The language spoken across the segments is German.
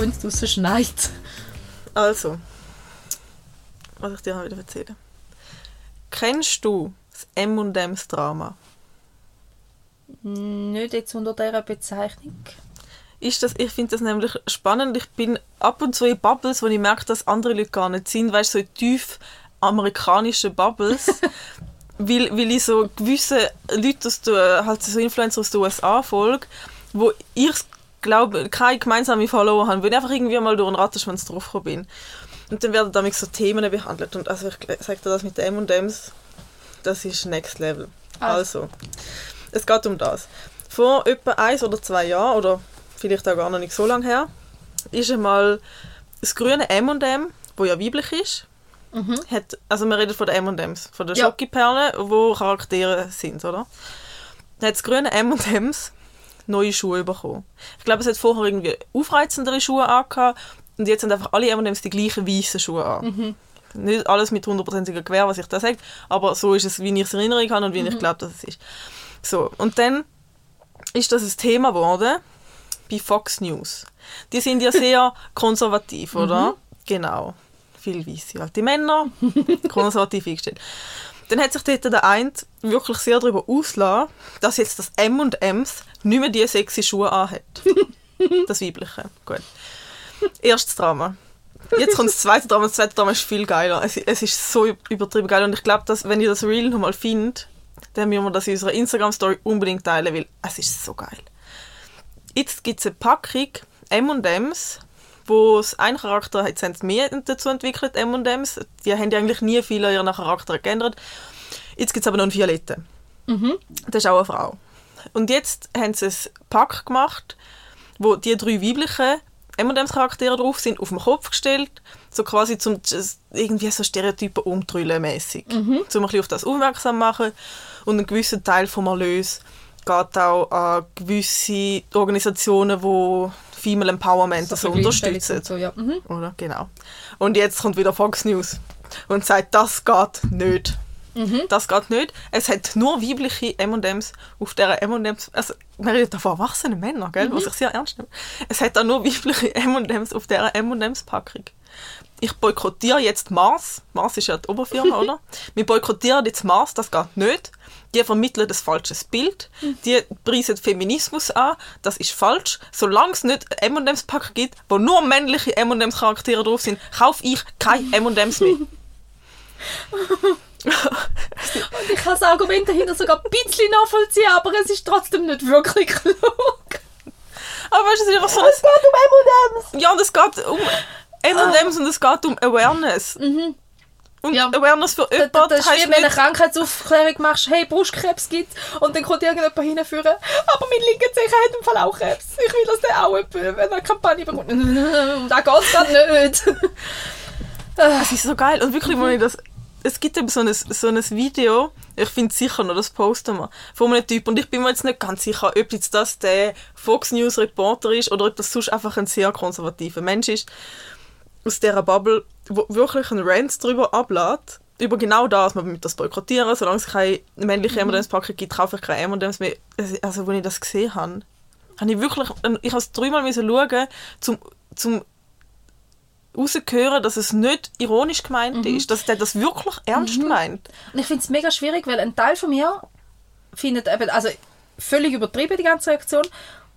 Wenn es draußen schneit. Also, was ich dir noch wieder erzählen. Kennst du das M&M's Drama? Nicht jetzt unter dieser Bezeichnung. Ist das, ich finde das nämlich spannend. Ich bin ab und zu in Bubbles, wo ich merke, dass andere Leute gar nicht sind. Weißt du, so tief amerikanische Bubbles. weil, weil ich so gewisse Leute aus der, halt so Influencer aus den USA folge, wo ich glaube, keine gemeinsame Follower haben, weil ich einfach irgendwie mal durch einen Rattenschwanz draufgekommen bin. Und dann werden damit so Themen behandelt. Und also ich sage dir das mit den M&M's, das ist Next Level. Ah. Also, es geht um das. Vor etwa eins oder zwei Jahren, oder vielleicht auch gar noch nicht so lange her, ist einmal das grüne M&M, wo ja weiblich ist, hat, also wir reden von den M&M's, von den Ja. Schokiperlen, wo Charaktere sind, oder? Hat das grüne M&M's neue Schuhe bekommen. Ich glaube, es hat vorher irgendwie aufreizendere Schuhe angehabt und jetzt haben einfach alle M&M's die gleichen weißen Schuhe an. Nicht alles mit hundertprozentiger Gewehr, was ich da sage, aber so ist es, wie ich es in Erinnerung habe und wie ich glaube, dass es ist. So, und dann ist das ein Thema geworden bei Fox News. Die sind ja sehr konservativ, oder? Genau. Viel weiße alte Männer, konservativ eingestellt. Dann hat sich dort der eine wirklich sehr darüber ausgelassen, dass jetzt das M&M's nicht mehr die sexy Schuhe anhat. Das weibliche. Gut. Erstes Drama. Jetzt kommt das zweite Drama. Das zweite Drama ist viel geiler. Es, es ist so übertrieben geil. Und ich glaube, dass, wenn ich das Reel nochmal finde, dann müssen wir das in unserer Instagram-Story unbedingt teilen, weil es ist so geil. Jetzt gibt es eine Packung M&M's, wo es ein Charakter hat, haben sie mehr dazu entwickelt, M&M's. Die haben ja eigentlich nie viel an ihren Charakter geändert. Jetzt gibt es aber noch einen Violetten. Das ist auch eine Frau. Und jetzt haben sie ein Pack gemacht, wo die drei weiblichen M&M's Charaktere drauf sind, auf den Kopf gestellt, so quasi zum irgendwie so Stereotypen umtrüllen mäßig, um ein bisschen auf das aufmerksam machen und ein gewisser Teil vom Erlös geht auch an gewisse Organisationen, die Female Empowerment so, so unterstützen. Und so, ja. Mhm. Oder? Genau. Und jetzt kommt wieder Fox News und sagt, das geht nicht. Das geht nicht. Es hat nur weibliche M&M's auf dieser M&M's, also wir reden da von erwachsenen Männern, gell, was ich sehr ernst nehme. Es hat auch nur weibliche M&M's auf dieser M&M's Packung. Ich boykottiere jetzt Mars. Mars ist ja die Oberfirma, oder? Wir boykottieren jetzt Mars, das geht nicht. Die vermitteln das falsches Bild. Die preisen Feminismus an. Das ist falsch. Solange es nicht M&M's Packung gibt, wo nur männliche M&M's Charaktere drauf sind, kaufe ich keine M&M's mehr. Ich kann das Argument dahinter sogar ein bisschen nachvollziehen, aber es ist trotzdem nicht wirklich klug. Aber weißt du, es ist einfach so ein... Es geht um M&M's. Ja, und es geht um M&M's und es geht um Awareness. Und Ja. Awareness für Das, jemanden das ist wie wenn du eine. Krankheitsaufklärung machst, hey, Brustkrebs gibt und dann kommt irgendjemand hinführen, aber mein linker Zeh hat im Fall auch Krebs. Ich will, dass der auch wenn er eine Kampagne bekommt. Da geht es gerade nicht. Es ist so geil. Und wirklich, wenn ich das... Es gibt eben so ein, so ein Video, ich finde sicher noch, das posten wir, von einem Typ. Und ich bin mir jetzt nicht ganz sicher, ob jetzt das der Fox News Reporter ist oder ob das sonst einfach ein sehr konservativer Mensch ist aus dieser Bubble, wirklich einen Rant darüber ablädt, über genau das, man mit das boykottieren, solange es keine männliche M&M's Packung gibt, kaufe ich keine M&M's mehr. Also, als ich das gesehen habe, habe ich wirklich, ich es dreimal schauen, zum, zum rauszuhören, dass es nicht ironisch gemeint ist, dass der das wirklich ernst meint. Und ich finde es mega schwierig, weil ein Teil von mir findet eben, also völlig übertrieben, die ganze Reaktion.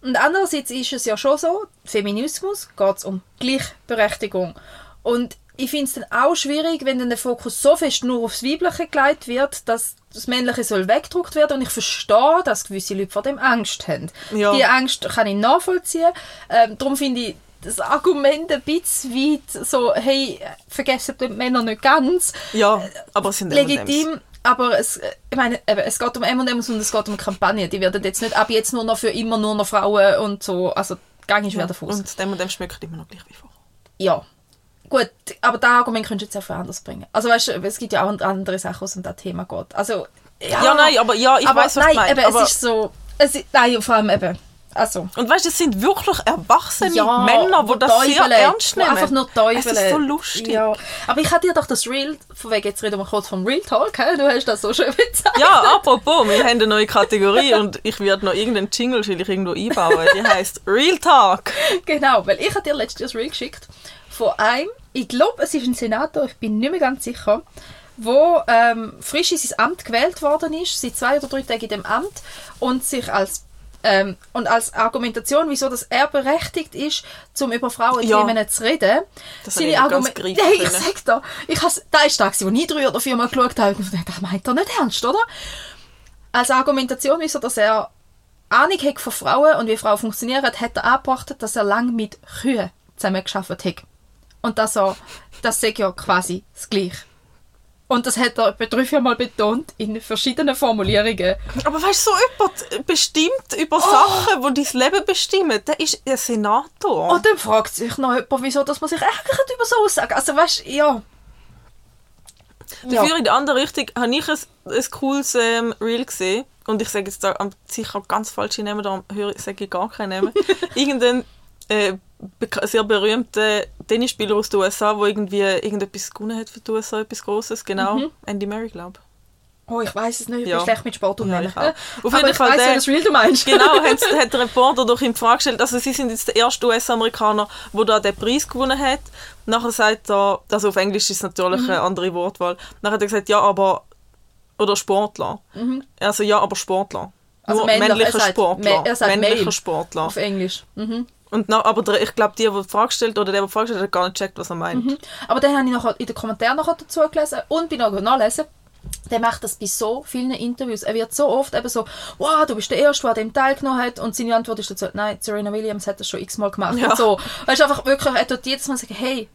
Und andererseits ist es ja schon so, Feminismus geht es um Gleichberechtigung. Und ich finde es dann auch schwierig, wenn dann der Fokus so fest nur aufs Weibliche gelegt wird, dass das Männliche soll weggedruckt werden. Und ich verstehe, dass gewisse Leute vor dem Angst haben. Ja. Die Angst kann ich nachvollziehen. Ähm, darum finde ich das Argument ein bisschen weit so, hey, vergessen die Männer nicht ganz Ja, aber es sind legitim, aber es, ich meine, es geht um M&M's und es geht um Kampagnen. Die werden jetzt nicht ab jetzt nur noch für immer nur noch Frauen und so, also gang ich schwer davon aus. Und dem und dem schmeckt immer noch gleich wie vorher. Ja. Gut, aber das Argument könntest du jetzt auch für anders bringen. Also weißt du, es gibt ja auch andere Sachen, wo es um das Thema geht. Also, ja, Ja, nein, aber ja, ich aber weiß, was nein, du meinst. eben, aber es ist so, es ist, nein, vor allem eben, Also, Und weißt du, es sind wirklich erwachsene ja, Männer, die wo das sehr Teufel, ernst wo nehmen. Einfach nur es Teufel. ist so lustig. Ja. Aber ich hatte dir doch das Real, von wegen, jetzt reden wir kurz vom Real Talk, hä? du hast das so schön bezeichnet. Ja, apropos, wir haben eine neue Kategorie und ich werde noch irgendeinen Jingle will ich irgendwo einbauen. Die heißt Real Talk. Genau, weil ich habe dir letztes Jahr ein Reel geschickt von einem, ich glaube, es ist ein Senator, ich bin nicht mehr ganz sicher, wo ähm, frisch in sein Amt gewählt worden ist, seit zwei oder drei Tagen in dem Amt und sich als ähm, und als Argumentation, wieso dass er berechtigt ist, um über Frauenthemen Ja. zu reden. Das nicht ganz greifen Nein, ich sag dir, ich has, da ist der, wo ich drei oder viermal geschaut habe und dachte, das meint er nicht ernst, oder? Als Argumentation, wieso dass er Ahnung hat von Frauen und wie Frauen funktionieren, hat er angebracht, dass er lange mit Kühen zusammengearbeitet hat. Und dass er, das sagt ja quasi das Gleiche. Und das hat er etwa drei, vier Mal betont in verschiedenen Formulierungen. Aber weißt du, so jemand bestimmt über Sachen, die dein Leben bestimmen, der ist ein Senator. Und dann fragt sich noch jemand, wieso dass man sich ärgert über so Aussagen. Also weißt du, ja. Dafür in die andere Richtung habe ich ein, ein cooles ähm, Reel gesehen. Und ich sage jetzt da sicher ganz falsche Namen, darum höre sage ich gar keinen Namen. Irgendein äh, sehr berühmter Tennisspieler aus den USA, der irgendwie irgendetwas gewonnen hat für die USA, etwas Großes. Genau, Andy Murray, glaube Oh, ich weiß es nicht, ich Ja. bin schlecht mit Sport Ja, ich auch. Auf jeden ich Fall weiss, der- Real du meinst. Genau, hat, hat der Reporter ihn die Frage gestellt, also sie sind jetzt der erste US-Amerikaner, der da den Preis gewonnen hat. Nachher sagt er, also auf Englisch ist es natürlich Mhm. eine andere Wortwahl, nachher hat er gesagt, ja, aber, oder Sportler. Also ja, aber Sportler. Mhm. Also Nur männlicher er sagt Sportler. er sagt männlicher. Sportler. Auf Englisch. Mhm. Und na, aber der, ich glaube, die, die die Frage stellt, oder der, der die Frage stellt, hat gar nicht gecheckt, was er meint. Mhm. Aber dann habe ich nachher in den Kommentaren nachher dazu gelesen und bin noch nachlesen. Der macht das bei so vielen Interviews. Er wird so oft eben so, wow, du bist der Erste, der an dem teilgenommen hat. Und seine Antwort ist dazu, nein, Serena Williams hat das schon x-mal gemacht. Ja. Und so. Weißt du, einfach wirklich, er tut jedes Mal sagen, hey,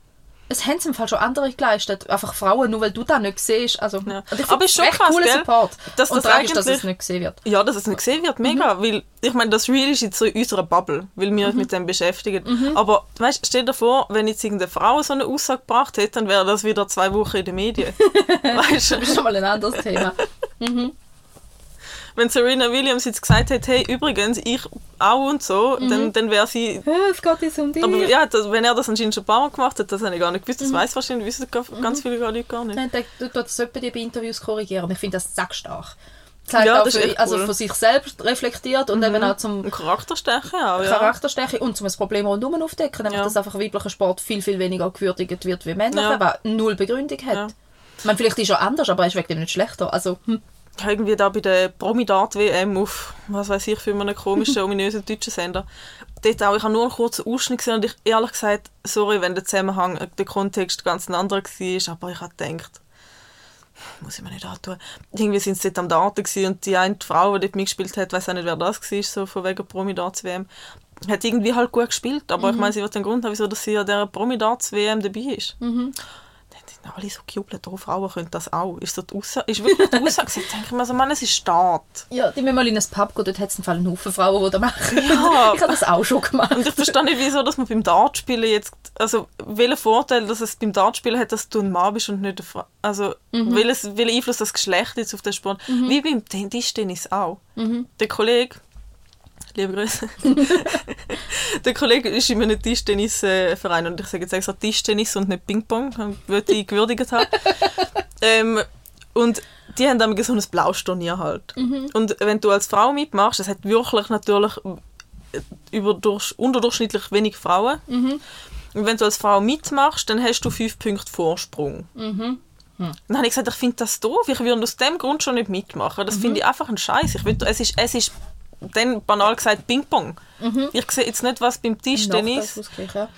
es haben im Fall schon andere geleistet. Einfach Frauen, nur weil du das nicht siehst. Also, Ja. Aber finde ist schon krass, cooler? Support. Dass und das tragisch, dass es nicht gesehen wird. Ja, dass es nicht gesehen wird, mega. Mhm. Weil, ich meine, das Real ist jetzt so in unserer Bubble, weil wir uns mit dem beschäftigen. Mhm. Aber weißt, stell dir vor, wenn jetzt irgendeine Frau so eine Aussage gebracht hätte, dann wäre das wieder zwei Wochen in den Medien. weißt Das ist du? schon mal ein anderes Thema. Wenn Serena Williams jetzt gesagt hätte, hey, übrigens, ich auch und so, Mhm. dann, dann wäre sie. es geht jetzt um dich. Aber ja, das, wenn er das anscheinend schon ein paar Mal gemacht hat, das habe ich gar nicht gewusst. Mhm. Das weiß wahrscheinlich, wissen ga- ganz viele Leute gar nicht. Nein, das etwa die bei Interviews korrigieren. Ich finde das sackstark. Zeigt Ja, auch das ist für, also cool. Mhm. von sich selbst reflektiert und eben auch zum Charakterstärke auch, ja. Charakterstärke und zum das Problem rundherum aufdecken, nämlich Ja. dass einfach weiblicher Sport viel, viel weniger gewürdigt wird wie männlicher, Ja. aber null Begründung hat. Ja. Ich meine, vielleicht ist er anders, aber er ist wegen dem nicht schlechter. Also, hm. Ich habe irgendwie da bei der Promidat-WM auf, was weiß ich, für einen komischen, ominösen deutschen Sender. Dort auch, ich habe nur einen kurzen Ausschnitt gesehen und ich ehrlich gesagt, sorry, wenn der Zusammenhang, äh, der Kontext ganz ein anderer war, aber ich habe gedacht, muss ich mir nicht antun. Irgendwie sind sie dort am Daten gewesen und die eine Frau, die dort mitgespielt hat, weiß auch nicht, wer das war, so von wegen Promidats-WM, hat irgendwie halt gut gespielt, aber ich meine, sie wird den Grund haben, wieso dass sie an dieser Promidats-WM dabei ist. Dann haben alle so gejubelt, oh, Frauen können das auch. Ist, so die ist wirklich die Aussage, ich denke mir so, Mann, es ist Staat. ja, die müssen mal in ein Pub gehen, dort hat es einen Haufen Frauen, die das machen. Ja. Ich habe das auch schon gemacht. Und ich verstehe nicht, wieso dass man beim Dartspielen jetzt, also welchen Vorteil, dass es beim Dartspielen hat, dass du ein Mann bist und nicht eine Frau. Also welches, welchen Einfluss das Geschlecht jetzt auf den Sport. Wie beim Ten- Tischtennis auch. Der Kollege, liebe Grüße, der Kollege ist in einem Tischtennisverein und ich sage jetzt extra Tischtennis und nicht Ping-Pong, würde ich gewürdigt haben. ähm, und die haben dann so ein Blausturnier halt. Und wenn du als Frau mitmachst, das hat wirklich natürlich überdurch, unterdurchschnittlich wenig Frauen. Und wenn du als Frau mitmachst, dann hast du fünf Punkte Vorsprung. Dann habe ich gesagt, ich finde das doof. Ich würde aus dem Grund schon nicht mitmachen. Das finde ich einfach ein Scheiß. Ich will, es ist, es ist dann banal gesagt Ping-Pong. Ich sehe jetzt nicht, was beim Tischtennis... Nachteilsausgleich, ja.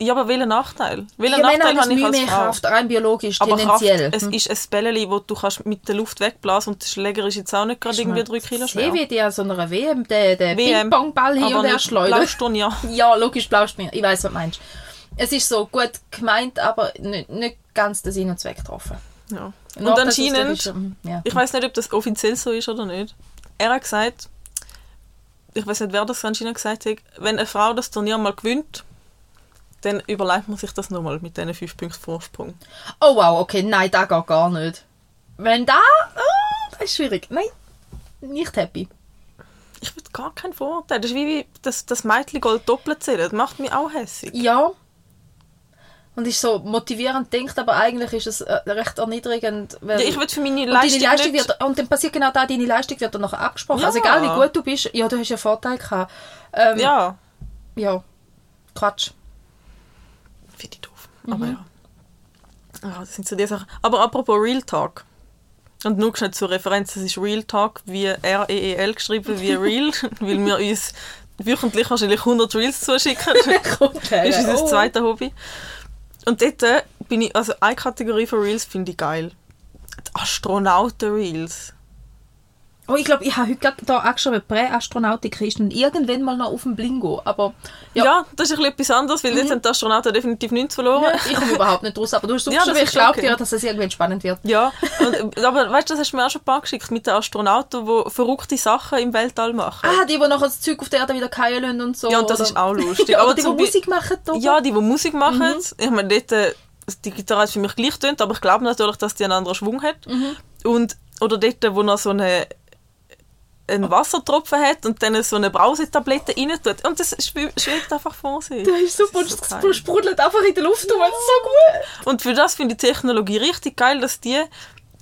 Ja, aber welchen Nachteil? Welchen Ich meine, Nachteil habe ich als mehr Frau? Kraft, rein biologisch, Aber Kraft, tendenziell. es ist ein Bällchen, das du kannst mit der Luft wegblasen und der Schläger ist jetzt auch nicht gerade irgendwie drei Kilo schwer. Sehe wie die an so einer WM, der, der Ping-Pong-Ball hier aber und her schleudert. Blausturnier. Ja, logisch blaust mir. Ich weiß, was du meinst. Es ist so gut gemeint, aber nicht, nicht ganz den Sinn und Zweck getroffen. Ja. Und Nachteil anscheinend, ist, ähm, ja. ich weiß nicht, ob das offiziell so ist oder nicht. Er hat gesagt, ich weiß nicht, wer das anscheinend gesagt hat, wenn eine Frau das Turnier mal gewinnt, dann überlegt man sich das nochmal mit diesen fünf Punkten Vorsprung. Oh wow, okay, nein, das geht gar nicht. Wenn da, oh, das ist schwierig. Nein, nicht happy. ich will gar keinen Vorurteil. Das ist wie, wie das, das Mädchen Gold doppelt zählen. Das macht mich auch hässlich. Ja. Und ist so motivierend denkt, aber eigentlich ist es äh, recht erniedrigend. Weil Ja, ich will für meine und, Leistung, deine Leistung wird, und dann passiert genau da, deine Leistung wird dann nachher abgesprochen. Ja. Also egal wie gut du bist, ja, du hast ja Vorteil gehabt. Ähm, Ja, ja. Quatsch. finde ich doof. Mhm. Aber ja. ja. Das sind so die Sachen. Aber apropos Real Talk. Und nur schnell zur Referenz, das ist Real Talk, wie R-E-E-L geschrieben, wie Real, weil wir uns wöchentlich wahrscheinlich 100 Reels zuschicken. Das ist unser Oh. zweites Hobby. Und dort bin ich, also eine Kategorie von Reels finde ich geil. Die Astronauten-Reels. Oh, ich glaube, ich habe heute gerade da angeschrieben, Präastronautik ist dann irgendwann mal noch auf dem Blingo. Aber Ja. ja, das ist ein bisschen etwas anderes, weil jetzt haben die Astronauten definitiv nichts verloren. ja, ich komme überhaupt nicht raus. Aber du hast Ja, das ich glaube okay. dir, dass es irgendwann spannend wird. Ja, und, aber weißt du, das hast du mir auch schon ein paar geschickt mit den Astronauten, die verrückte Sachen im Weltall machen. Ah, die, die nachher das Zeug auf der Erde wieder lassen und so. ja, und das oder- ist auch lustig. Aber oder die, die Musik machen. Da Ja, die, die Musik machen. Mhm. Ich meine, dort, äh, die Gitarre hat für mich gleich tönt, aber ich glaube natürlich, dass die einen anderen Schwung hat. Mhm. Und, oder dort, wo noch so eine einen Wassertropfen hat und dann so eine Brausetablette rein tut. Und das schwe- schwebt einfach vor sich. Das ist super. Das ist so geil. sprudelt einfach in der Luft rum. Das ist so gut. Und für das finde ich die Technologie richtig geil, dass die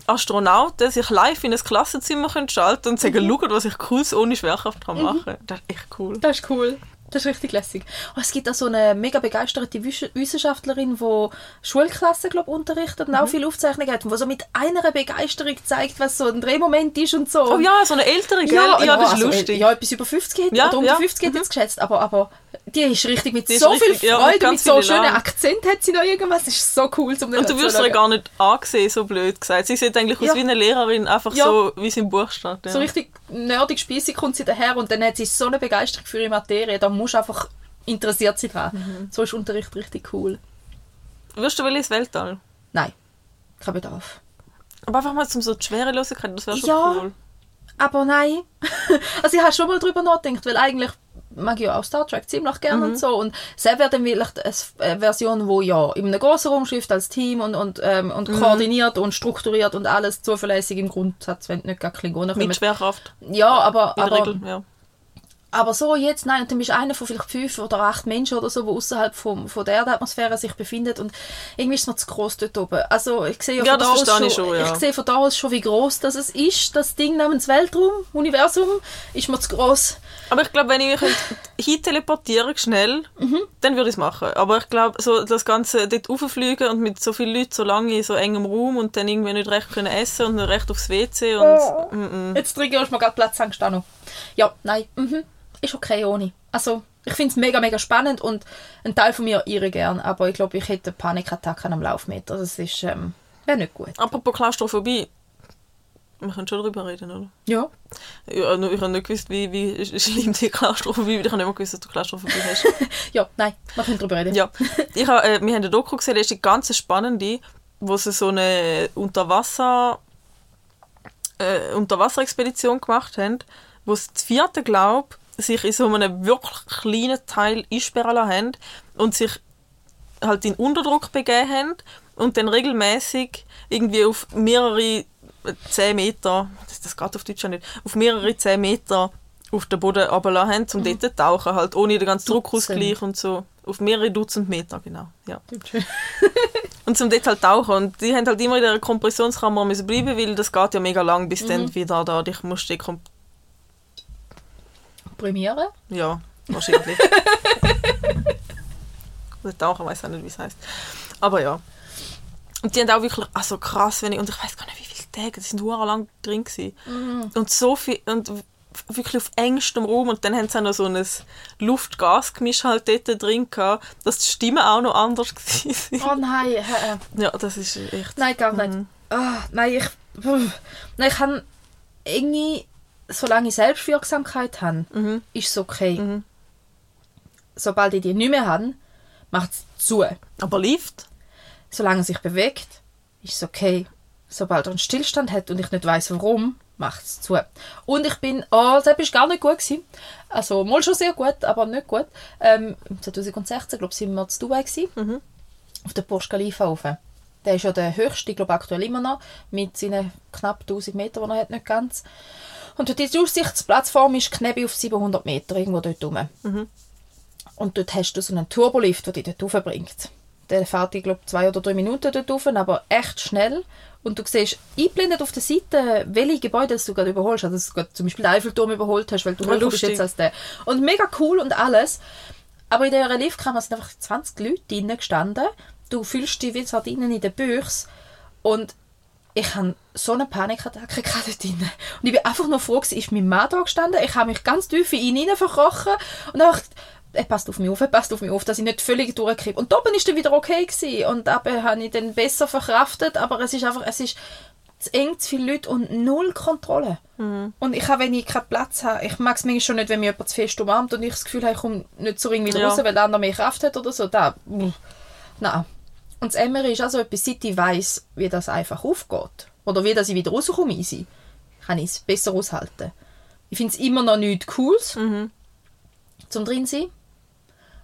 Astronauten sich live in ein Klassenzimmer können schalten und sagen, Mhm. schaut, was ich Cooles ohne Schwerkraft kann machen kann. Das ist echt cool. Das ist cool. Das ist richtig lässig. Oh, es gibt auch so eine mega begeisterte Wissenschaftlerin, die Schulklassen glaub, unterrichtet und auch viel Aufzeichnungen hat, die so mit einer Begeisterung zeigt, was so ein Drehmoment ist und so. Oh ja, so eine ältere, gell? Ja, das ist also, lustig. Ja, etwas über 50 hat, Ja, oder unter ja. 50 hat jetzt geschätzt, aber, aber die ist richtig mit Die so richtig- viel ja, mit Freude, mit, so schönen Elan. Akzent hat sie noch irgendwas. Das ist so cool zum Und du wirst ihr gar nicht angesehen, so blöd gesagt. Sie sieht eigentlich Ja. aus wie eine Lehrerin, einfach Ja. so, wie es im Buch steht. So richtig nerdig spießig kommt sie daher und dann hat sie so eine Begeisterung für ihre Materie, da musst du einfach interessiert sein dran. Mhm. So ist Unterricht richtig cool. Wirst du will ins Weltall? Nein, kein Bedarf. Aber einfach mal zum so die Schwerelosigkeit, das wäre schon Ja. cool. Aber nein. also ich habe schon mal drüber nachgedacht, weil eigentlich mag ich ja auch Star Trek ziemlich gerne Mhm. und so. Und es wäre dann wirklich eine Version, wo ja in einem grossen Raumschiff als Team und, und, ähm, und Mhm. koordiniert und strukturiert und alles zuverlässig im Grundsatz, wenn nicht gar Klingonen Mit. Schwerkraft, Ja, aber, in der aber Regel, ja. Aber so jetzt, nein, und dann bist du einer von vielleicht fünf oder acht Menschen oder so, die außerhalb vom, von der Erdatmosphäre sich befindet und irgendwie ist es mir zu gross dort oben. Also ich sehe ja, Ja, von da aus schon, ich schon, ja. ich sehe von da aus schon, wie groß das es ist, das Ding namens Weltraum, Universum, ist mir zu gross. Aber ich glaube, wenn ich mich könnte hinteleportieren schnell, Mhm. dann würde ich es machen. Aber ich glaube, so das Ganze dort rauffliegen und mit so vielen Leuten so lange in so engem Raum und dann irgendwie nicht recht können essen und nicht recht aufs WC und... Oh. Mm -mm. Jetzt triggerst du mir gerade Platzangst auch noch. Ja, nein, mhm. Ist okay ohne. Also ich finde es mega, mega spannend und ein Teil von mir irre gern, aber ich glaube, ich hätte Panikattacken am Laufmeter. Das ist, ähm, wäre nicht gut. Apropos Klaustrophobie. Wir können schon darüber reden, oder? Ja. Ja, nur ich habe nicht gewusst, wie, wie sch- schlimm die Klaustrophobie ist. Ich habe nicht mal gewusst, dass du Klaustrophobie hast. Ja, nein, wir können darüber reden. ja. Ich habe, äh, wir haben eine Doku gesehen, das ist eine ganz spannende, wo sie so eine Unterwasser, äh, Unterwasserexpedition gemacht haben, wo sie das vierte, glaube sich in so einem wirklich kleinen Teil einsperren haben und sich halt in Unterdruck begeben haben und dann regelmäßig irgendwie auf mehrere 10 Meter, das, das geht auf Deutsch nicht, auf mehrere 10 Meter auf den Boden runterlassen haben, um dort zu tauchen, halt ohne den ganzen Druckausgleich und so. Auf mehrere Dutzend Meter, genau. Ja. Und zum dort halt tauchen. Und die haben halt immer in der Kompressionskammer müssen bleiben, weil das geht ja mega lang, bis dann wieder da dich musst du kom- Premiere? Ja, wahrscheinlich. Oder tauchen, weiß auch nicht, wie es heißt. Aber ja. Und die haben auch wirklich, also krass, wenn ich, und ich weiß gar nicht, wie viele Tage, die sind lang drin gewesen. Und so viel, und wirklich auf engstem Raum und dann haben sie auch noch so ein Luft-Gas-Gemisch halt dort drin gehabt, dass die Stimmen auch noch anders waren. Oh nein, äh, ja, das ist echt... nein, gar nicht. Mhm. Ah, nein, ich, nein, ich kann irgendwie, solange ich Selbstwirksamkeit habe, Mhm. ist es okay. Mhm. Sobald ich die nicht mehr habe, macht es zu. Aber Lift? Solange es sich bewegt, ist es okay. Sobald er einen Stillstand hat und ich nicht weiß warum, macht es zu. Und ich bin, oh, das war gar nicht gut. Gewesen. Also, mal schon sehr gut, aber nicht gut. Ähm, 2016, glaube ich, sind wir zu Dubai gewesen, Mhm. auf der Burj Khalifa rauf. Der ist ja der höchste, ich glaube aktuell immer noch, mit seinen knapp 1000 Metern, die er hat, nicht ganz. Und die Aussichtsplattform ist knapp auf 700 Meter irgendwo dort rum. Und dort hast du so einen Turbolift, der dich dort raufbringt. Der fährt, ich glaube, zwei oder drei Minuten dort rauf, aber echt schnell. Und du siehst eingeblendet auf der Seite, welche Gebäude du gerade überholst. Also, dass du gerade zum Beispiel den Eiffelturm überholt hast, weil du höher bist jetzt als der. Und mega cool und alles. Aber in dieser Liftkammer sind einfach 20 Leute drinnen gestanden. Du fühlst dich wie Sardinen in der Büchse. Und ich hatte so eine Panikattacke gehabt dort drin. Und ich bin einfach nur froh, gewesen, ist mein Mann da gestanden. Ich habe mich ganz tief in ihn hinein verkrochen. Und einfach, er passt auf mich auf, er passt auf mich auf, dass ich nicht völlig durchkriege. Und oben ist dann wieder okay gewesen. Und eben habe ich dann besser verkraftet. Aber es ist einfach, es ist zu eng, zu viele Leute und null Kontrolle. Und ich habe, wenn ich keinen Platz habe, ich mag es manchmal schon nicht, wenn mich jemand zu fest umarmt und ich das Gefühl habe, ich komme nicht so irgendwie Ja. raus, weil der andere mehr Kraft hat oder so. Da, nein. Und das Emmer ist also etwas, seit ich weiss, wie das einfach aufgeht. Oder wie dass ich wieder rauskomme, easy, kann ich es besser aushalten. Ich finde es immer noch nichts Cooles, zum drin sein.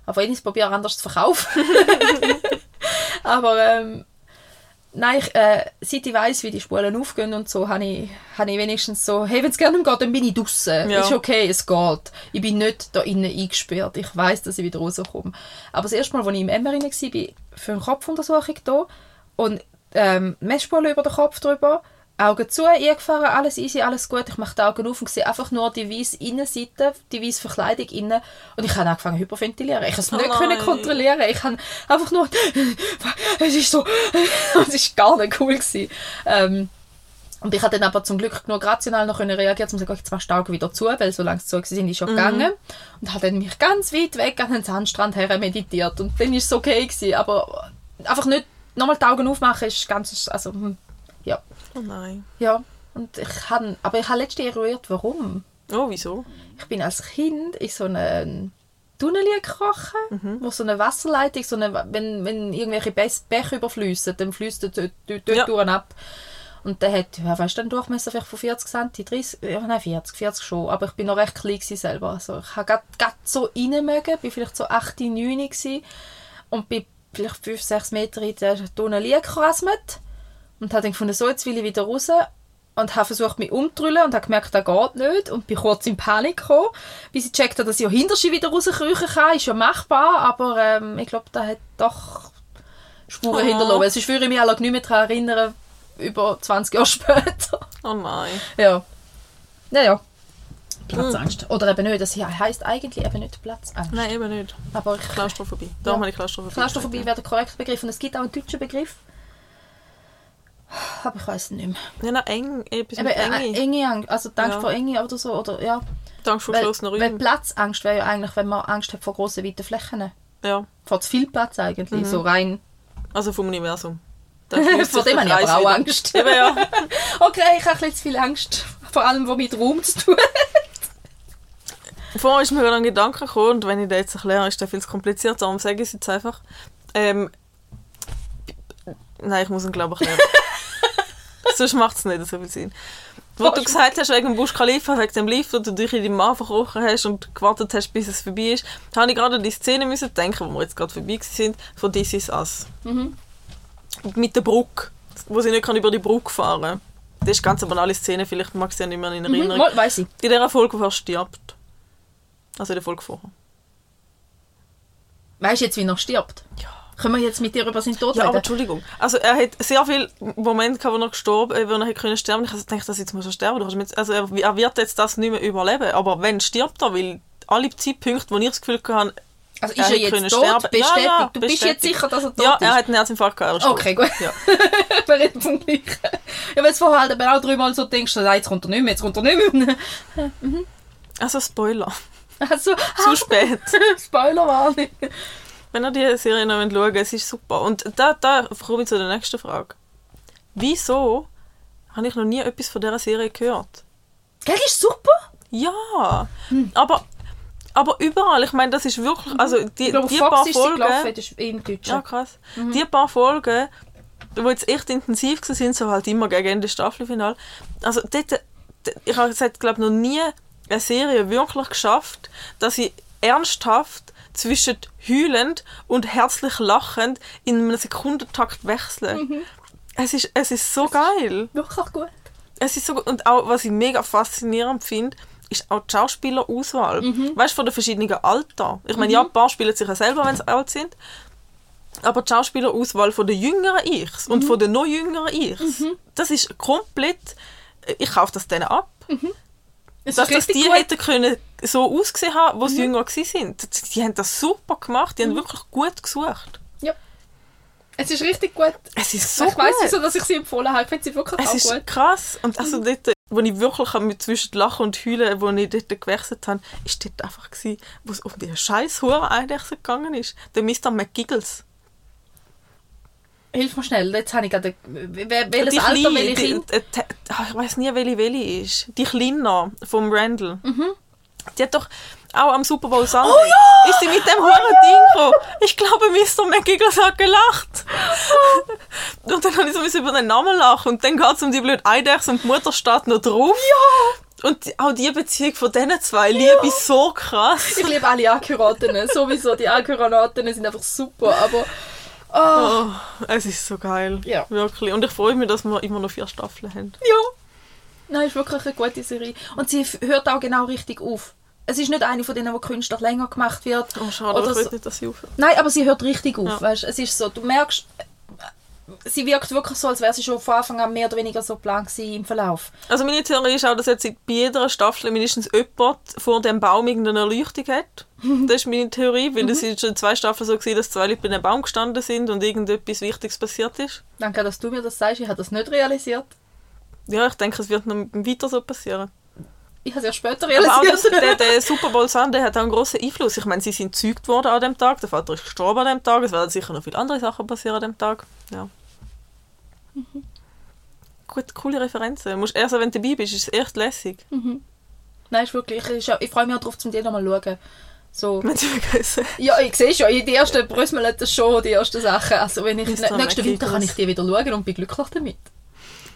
Aber ich probiere, anders zu verkaufen. Aber ähm, nein, ich, äh, seit ich weiss, wie die Spulen aufgehen und so, habe ich, habe ich wenigstens so, hey, wenn es gerne geht, dann bin ich draußen. Ja. Ist okay, es geht. Ich bin nicht da innen eingesperrt. Ich weiss, dass ich wieder rauskomme. Aber das erste Mal, als ich im Emmer war, für eine Kopfuntersuchung da und ähm, Messspule über den Kopf drüber, Augen zu, eingefahren, alles easy, alles gut. Ich mache die Augen auf und sehe einfach nur die weiße Innenseite, die weiße Verkleidung innen. Und ich habe angefangen zu hyperventilieren. Ich konnte es Oh nicht können kontrollieren. Ich habe einfach nur... es ist so... es war gar nicht cool. Gewesen. Ähm, und ich hatte dann aber zum Glück genug rational noch können reagieren, um zu sagen, jetzt machst du die Augen wieder zu, weil so lange sie zu sind, ist schon gegangen. Und habe dann mich ganz weit weg an den Sandstrand her meditiert. Und dann war es okay. Gewesen. Aber einfach nicht nochmal die Augen aufmachen, ist ganz... Also, hm, ja. Oh nein. Ja, und ich han, aber ich habe letztens eruiert, warum. Oh, wieso? Ich bin als Kind in so einen Tunnel gekrochen, Mhm. wo so eine Wasserleitung, so eine, wenn, wenn irgendwelche Bäche überfließen, dann fließt dort, dort, dort Ja. ab. Und der hat, ja, weißt du, einen Durchmesser vielleicht von 40 cm, 30, ja, nein, 40, 40 schon, aber ich bin noch recht klein selber. Also ich habe gerade gerade so rein mögen, bin vielleicht so 8, 9 gewesen und bin vielleicht 5, 6 Meter in den Tunnel gerasmet und habe dann gefunden, so, jetzt will ich wieder raus und habe versucht, mich umzudrüllen und habe gemerkt, das geht nicht und bin kurz in Panik gekommen, bis ich gecheckt habe, dass ich auch hinter sie wieder rauskriechen kann. Ist ja machbar, aber ähm, ich glaube, da hat doch Spuren Oh. hinterlassen. weil Sonst würde ich mich auch nicht mehr daran erinnern, über 20 Jahre später. Oh nein. ja. Naja. Platzangst. Oder eben nicht, das heisst eigentlich eben nicht Platzangst. Nein, eben nicht. Aber ich Klaustrophobie. Darum Ja. habe ich Klaustrophobie. Klaustrophobie wäre der korrekte Begriff und es gibt auch einen deutschen Begriff. Aber ich weiß es nicht mehr. Ja, na, eng. Etwas Eben, mit äh, Enge. Angst, also Angst Ja. vor Enge oder so, oder ja. Angst vor Weil, geschlossenen weil Räumen. Platzangst wäre ja eigentlich, wenn man Angst hat vor grossen, weiten Flächen. Ja. Vor zu viel Platz eigentlich, Mhm. so rein. Also vom Universum. vor dem habe ich aber auch Angst. Eben ja. Okay, ich habe ein bisschen zu viel Angst. Vor allem, was mit Raum zu tun Vorher ist mir gerade ein Gedanke gekommen, und wenn ich den jetzt erkläre, ist der viel zu kompliziert, darum sage ich es jetzt einfach. Ähm, nein, ich muss ihn glaube ich erklären. Sonst macht es nicht so viel Sinn. Wo du gesagt hast, wegen dem Busch Khalifa, wegen dem Lift, wo du dich in deinem Mann verkrochen hast und gewartet hast, bis es vorbei ist, habe ich gerade an die Szene müssen denken, wo wir jetzt gerade vorbei sind, von This Is Us. Mhm. Mit der Brücke, wo sie nicht kann über die Brücke fahren kann. Das ist ganz eine banale Szene, vielleicht mag sie ja nicht mehr in Mhm, Erinnerung. mal, weiss ich. In dieser Folge, wo er stirbt. Also in der Folge vorher. Weißt du jetzt, wie er stirbt? Ja. Können wir jetzt mit dir über seinen Tod Ja, aber reden? Entschuldigung. Also er hat sehr viele Momente gehabt, wo er gestorben äh, wo er hätte können sterben Ich gedacht, dass jetzt muss er sterben. Also er, wird jetzt das nicht mehr überleben. Aber wenn stirbt er, weil alle Zeitpunkte, wo ich das Gefühl hatte, Also ist er er jetzt tot? sterben. Bestätigt? Ja, ja, du bist jetzt bestätigt. sicher, dass er tot ja, ist? er hat einen Herzinfarkt gehabt. ist. Okay, gut. Ja. Wir reden vom Gleichen. Ja, wenn du vorher halt auch dreimal so denkst, nein, jetzt kommt er nicht mehr, jetzt kommt er nicht mehr. Also Spoiler. Also, Zu spät. Spoilerwarnung. Wenn ihr die Serie noch schauen es ist super. Und da, da komme ich zu der nächsten Frage. Wieso habe ich noch nie etwas von dieser Serie gehört? Gell, ist super. Ja, Hm. aber, aber überall. Ich meine, das ist wirklich, also die, glaube, die Fox paar gelaufen, Folgen, ja krass, Mhm. die paar Folgen, die jetzt echt intensiv waren, sind so halt immer gegen Ende Staffelfinal. Also dort, ich habe glaube noch nie eine Serie wirklich geschafft, dass ich ernsthaft zwischen heulend und herzlich lachend in einem Sekundentakt wechsle. Mhm. Es ist, es ist so geil. Wirklich gut. Es ist so gut. Und auch, was ich mega faszinierend finde, ist auch die Schauspielerauswahl. Weißt du, von den verschiedenen Alter. Ich meine, ja, ein paar spielen sich ja selber, wenn sie alt sind. Aber die Schauspielerauswahl von den jüngeren Ichs und von den noch jüngeren Ichs, das ist komplett. Ich kaufe das denen ab. Es Dass ist das richtig die gut. Mhm. hätten können so ausgesehen haben, wo sie jünger waren. Die, die haben das super gemacht. Die haben wirklich gut gesucht. Ja. Es ist richtig gut. Es ist so ich weiss, gut. wieso dass ich sie empfohlen habe. Ich finde sie wirklich Es auch ist gut. krass. Und also dort, wo ich wirklich mit zwischen Lachen und Heulen, wo ich dort gewechselt habe, ist dort einfach gewesen, wo es um die scheiß hure Eidechse gegangen ist. Der Mr. McGiggles. Hilf mir schnell, jetzt habe ich gerade... Welches Die Alter, Kleine, welche die, ah, ich weiß nie, welche welche ist. Die Kleine vom Randall. Mhm. Die hat doch auch am Super Bowl Sunday, Oh ist sie mit dem hohen Ding gekommen. Ich glaube, Mr. McGiggles hat gelacht. und dann habe ich so ein bisschen über den Namen lachen. Und dann geht es um die blöde Eidechse und die Mutter steht noch drauf. Ja! Und auch die Beziehung von diesen zwei liebe ich so krass. Ich liebe alle Akkuratinnen. Sowieso, die Akkuratinnen sind einfach super. Aber... Oh, Oh, es ist so geil. Ja. Wirklich. Und ich freue mich, dass wir immer noch vier Staffeln haben. ja. Nein, ist wirklich eine gute Serie. Und sie hört auch genau richtig auf. Es ist nicht eine von denen, die künstlich länger gemacht wird. Oh, schade, aber Oder ich will so- nicht, dass sie aufhört. Nein, aber sie hört richtig auf. Ja. Weißt? Es ist so, du merkst, sie wirkt wirklich so, als wäre sie schon von Anfang an mehr oder weniger so plan gewesen im Verlauf. Also meine Theorie ist auch, dass jetzt bei jeder Staffel mindestens jemand vor dem Baum irgendeine Erleuchtung hat. Das ist meine Theorie, weil es ist schon zwei Staffeln so gewesen, dass zwei Leute bei einem Baum gestanden sind und irgendetwas Wichtiges passiert ist. Danke, dass du mir das sagst. Ich habe das nicht realisiert. Ja, ich denke, es wird noch weiter so passieren. Ich habe es ja später Aber auch realisiert. der, der Super Bowl Sunday hat auch einen grossen Einfluss. Ich meine, sie sind gezeugt worden an dem Tag, der Vater ist gestorben an dem Tag, es werden sicher noch viele andere Sachen passieren an dem Tag. Ja. Gut, coole Referenzen. Musst, also wenn du dabei bist, ist es echt lässig. Nein, ist wirklich. Ich, ich, freue mich auch darauf, zum dir nochmal zu schauen. So. Ja, ich sehe schon, die ersten Brüssel das schon, die ersten Sachen. Also wenn ich, Mr. nächsten Winter kann ich die wieder schauen und bin glücklich damit.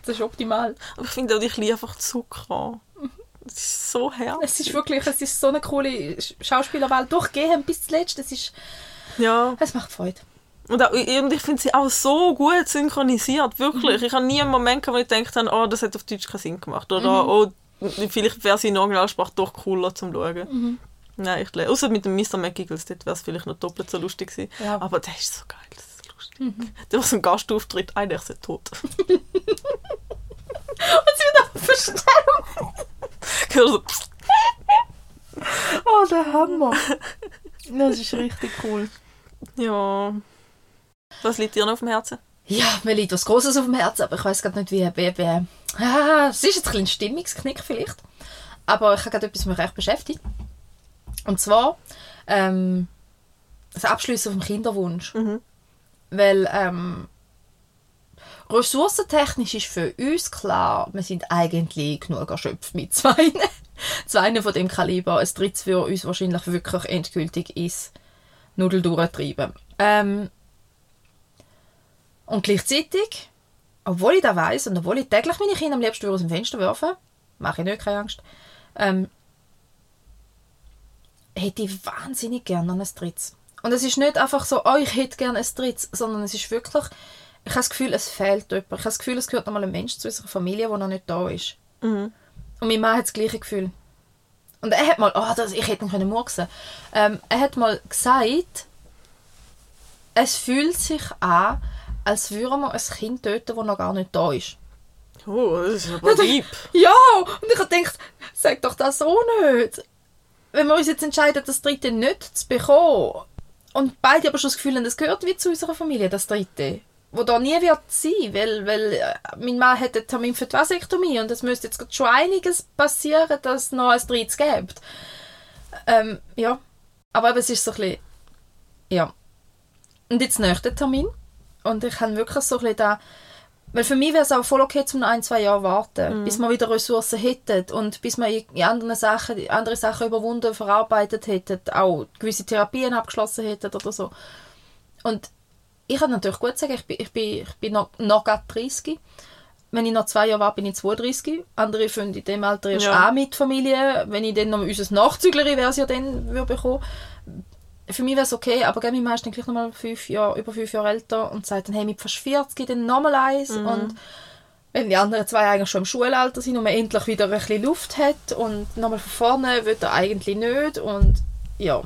Das ist optimal. Aber ich finde auch die Kleine einfach Zucker. Das ist so herrlich. Es ist wirklich, es ist so eine coole Schauspielerwelt. Durchgehen bis zuletzt, es ist, Ja. es macht Freude. Und, auch, und ich finde sie auch so gut synchronisiert, wirklich. Ich habe nie einen Moment gehabt, wo ich gedacht habe, oh, das hat auf Deutsch keinen Sinn gemacht. Oder, oh, vielleicht wäre sie in Originalsprache doch cooler zum Schauen. Nein, ich Außer mit dem Mr. McGiggles, dort wäre es vielleicht noch doppelt so lustig gewesen. Ja. Aber der ist so geil, das ist lustig. Der war so ein Gastauftritt, eigentlich ist er tot. Und sie wird. Also, pst, Oh, der Hammer. Das ist richtig cool. ja. Was liegt dir noch auf dem Herzen? Ja, mir liegt was Großes auf dem Herzen, aber ich weiß gerade nicht, wie... wie, wie ah, es ist jetzt ein bisschen ein Stimmungsknick vielleicht. Aber ich habe gerade etwas, was mich recht beschäftigt. Und zwar ähm, das Abschließen vom Kinderwunsch. Mhm. Weil ähm, ressourcentechnisch ist für uns klar, wir sind eigentlich genug erschöpft mit zwei. zwei von dem Kaliber. Ein drittes würde uns wahrscheinlich wirklich endgültig ins Nudel durchtreiben. Ähm, und gleichzeitig, obwohl ich das weiss und obwohl ich täglich meine Kinder am liebsten aus dem Fenster werfen, mache ich nicht, keine Angst, ähm, hätte ich wahnsinnig gerne ein drittes. Und es ist nicht einfach so, oh, ich hätte gerne ein drittes, sondern es ist wirklich, ich habe das Gefühl, es fehlt jemand. Ich habe das Gefühl, es gehört noch mal ein Mensch zu unserer Familie, der noch nicht da ist. Mhm. Und mein Mann hat das gleiche Gefühl. Und er hat mal, oh, das, ich hätte ihn können murksen. Ähm, er hat mal gesagt, es fühlt sich an, als würde man ein Kind töten, das noch gar nicht da ist. Oh, das ist aber deep. Ja, und ich habe gedacht, sag doch das so nicht. Wenn wir uns jetzt entscheiden, das dritte nicht zu bekommen, und beide aber schon das Gefühl haben, das gehört wie zu unserer Familie, das dritte, wo da nie wird sein, weil, weil äh, mein Mann hat einen Termin für die Vasektomie und es müsste jetzt schon einiges passieren, dass es noch ein drittes gibt. Ähm, ja, aber es ist so ein bisschen, ja. Und jetzt nächster Termin und ich habe wirklich so ein bisschen da, weil für mich wäre es auch voll okay, zum noch ein, zwei Jahre warten, bis wir wieder Ressourcen hätten und bis wir in anderen Sachen, andere Sachen überwunden, verarbeitet hätten, auch gewisse Therapien abgeschlossen hätten oder so. Und ich kann natürlich gut sagen, ich bin, ich bin, ich bin noch, noch gerade 30. Wenn ich noch zwei Jahre warte, bin ich 32. Andere finden in dem Alter erst Ja. auch mit Familie. Wenn ich dann noch unser Nachzüglerin wäre, ja dann würde bekommen. Für mich wäre es okay, aber gell, mein Mann ist dann gleich nochmal fünf Jahre, über fünf Jahre älter und sagt dann, hey, mit fast 40 dann nochmal eins. Und wenn die anderen zwei eigentlich schon im Schulalter sind und man endlich wieder ein bisschen Luft hat und nochmal von vorne will er eigentlich nicht und ja.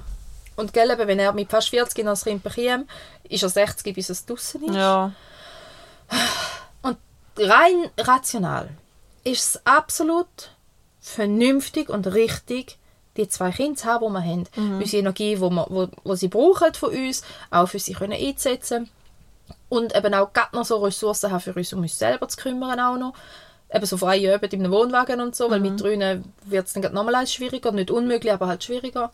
Und gell, eben, wenn er mit fast 40 noch das Kind bekommt, ist er 60, bis es draussen ist. Ja. Und rein rational ist es absolut vernünftig und richtig, die zwei Kinder zu haben, die wir haben. Mhm. Unsere Energie, die wir, wo, wo sie brauchen von uns, auch für sie können einsetzen Und eben auch gerade noch so Ressourcen haben für uns, um uns selber zu kümmern auch noch. Eben so freie Übungen in einem Wohnwagen und so, weil mit drinnen wird es dann nochmal schwieriger. Nicht unmöglich, aber halt schwieriger.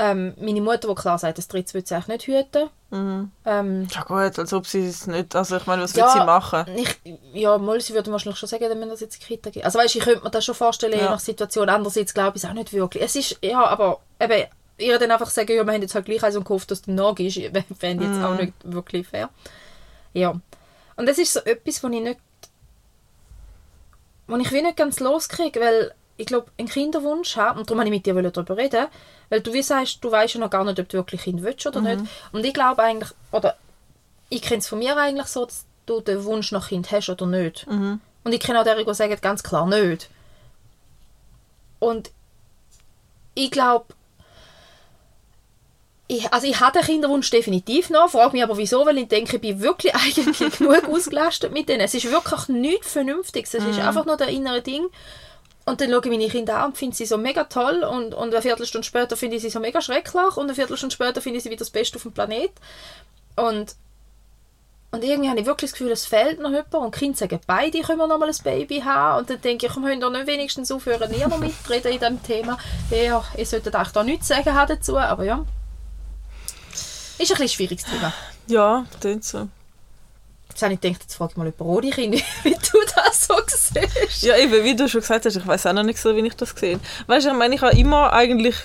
Ähm, meine Mutter, die klar sagt, das dritte wird sie eigentlich nicht hüten. Mhm. Ähm, Ja gut, als ob sie es nicht... Also ich meine, was Ja, will sie machen? Ich, ja, mal, sie würde wahrscheinlich schon sagen, wenn das jetzt in die Kita geht. Also weißt, ich könnte mir das schon vorstellen, je Ja. nach Situation. Andererseits glaube ich es auch nicht wirklich. Es ist, ja, aber eben, ihr dann einfach sagen, ja, wir haben jetzt halt gleich eins und gehofft, dass du nachgehst, fände ich jetzt auch nicht wirklich fair. Ja. Und das ist so etwas, wo ich nicht, wo ich wie nicht ganz loskriege, weil ich glaube, einen Kinderwunsch haben, und darum wollte ich mit dir darüber reden, weil du wie sagst, du weißt ja noch gar nicht, ob du wirklich Kind willst oder nicht. Und ich glaube eigentlich, oder ich kenne es von mir eigentlich so, dass du den Wunsch nach Kind hast oder nicht. Und ich kenne auch derjenigen, die sagen ganz klar nicht. Und ich glaube, ich, also ich habe den Kinderwunsch definitiv noch, frage mich aber wieso, weil ich denke, ich bin wirklich eigentlich genug ausgelastet mit denen. Es ist wirklich nichts Vernünftiges, es ist einfach nur der innere Ding. Und dann schaue ich meine Kinder an und finde sie so mega toll und, und eine Viertelstunde später finde ich sie so mega schrecklich und eine Viertelstunde später finde ich sie wieder das Beste auf dem Planet. Und, und irgendwie habe ich wirklich das Gefühl, es fehlt noch jemand und die Kinder sagen, beide können wir noch mal ein Baby haben und dann denke ich, komm, können doch nicht wenigstens aufhören, ihr noch mitreden in diesem Thema. Ja, ich sollte eigentlich da nichts sagen haben dazu, aber ja. Ist ein bisschen schwieriges Thema. Ja, klingt so. Jetzt habe ich gedacht, jetzt frage ich mal ohne Kinder, wie du das so siehst. Ja, eben, wie du schon gesagt hast, ich weiß auch noch nicht so, wie ich das gesehen Weißt du, ich meine, ich habe immer eigentlich.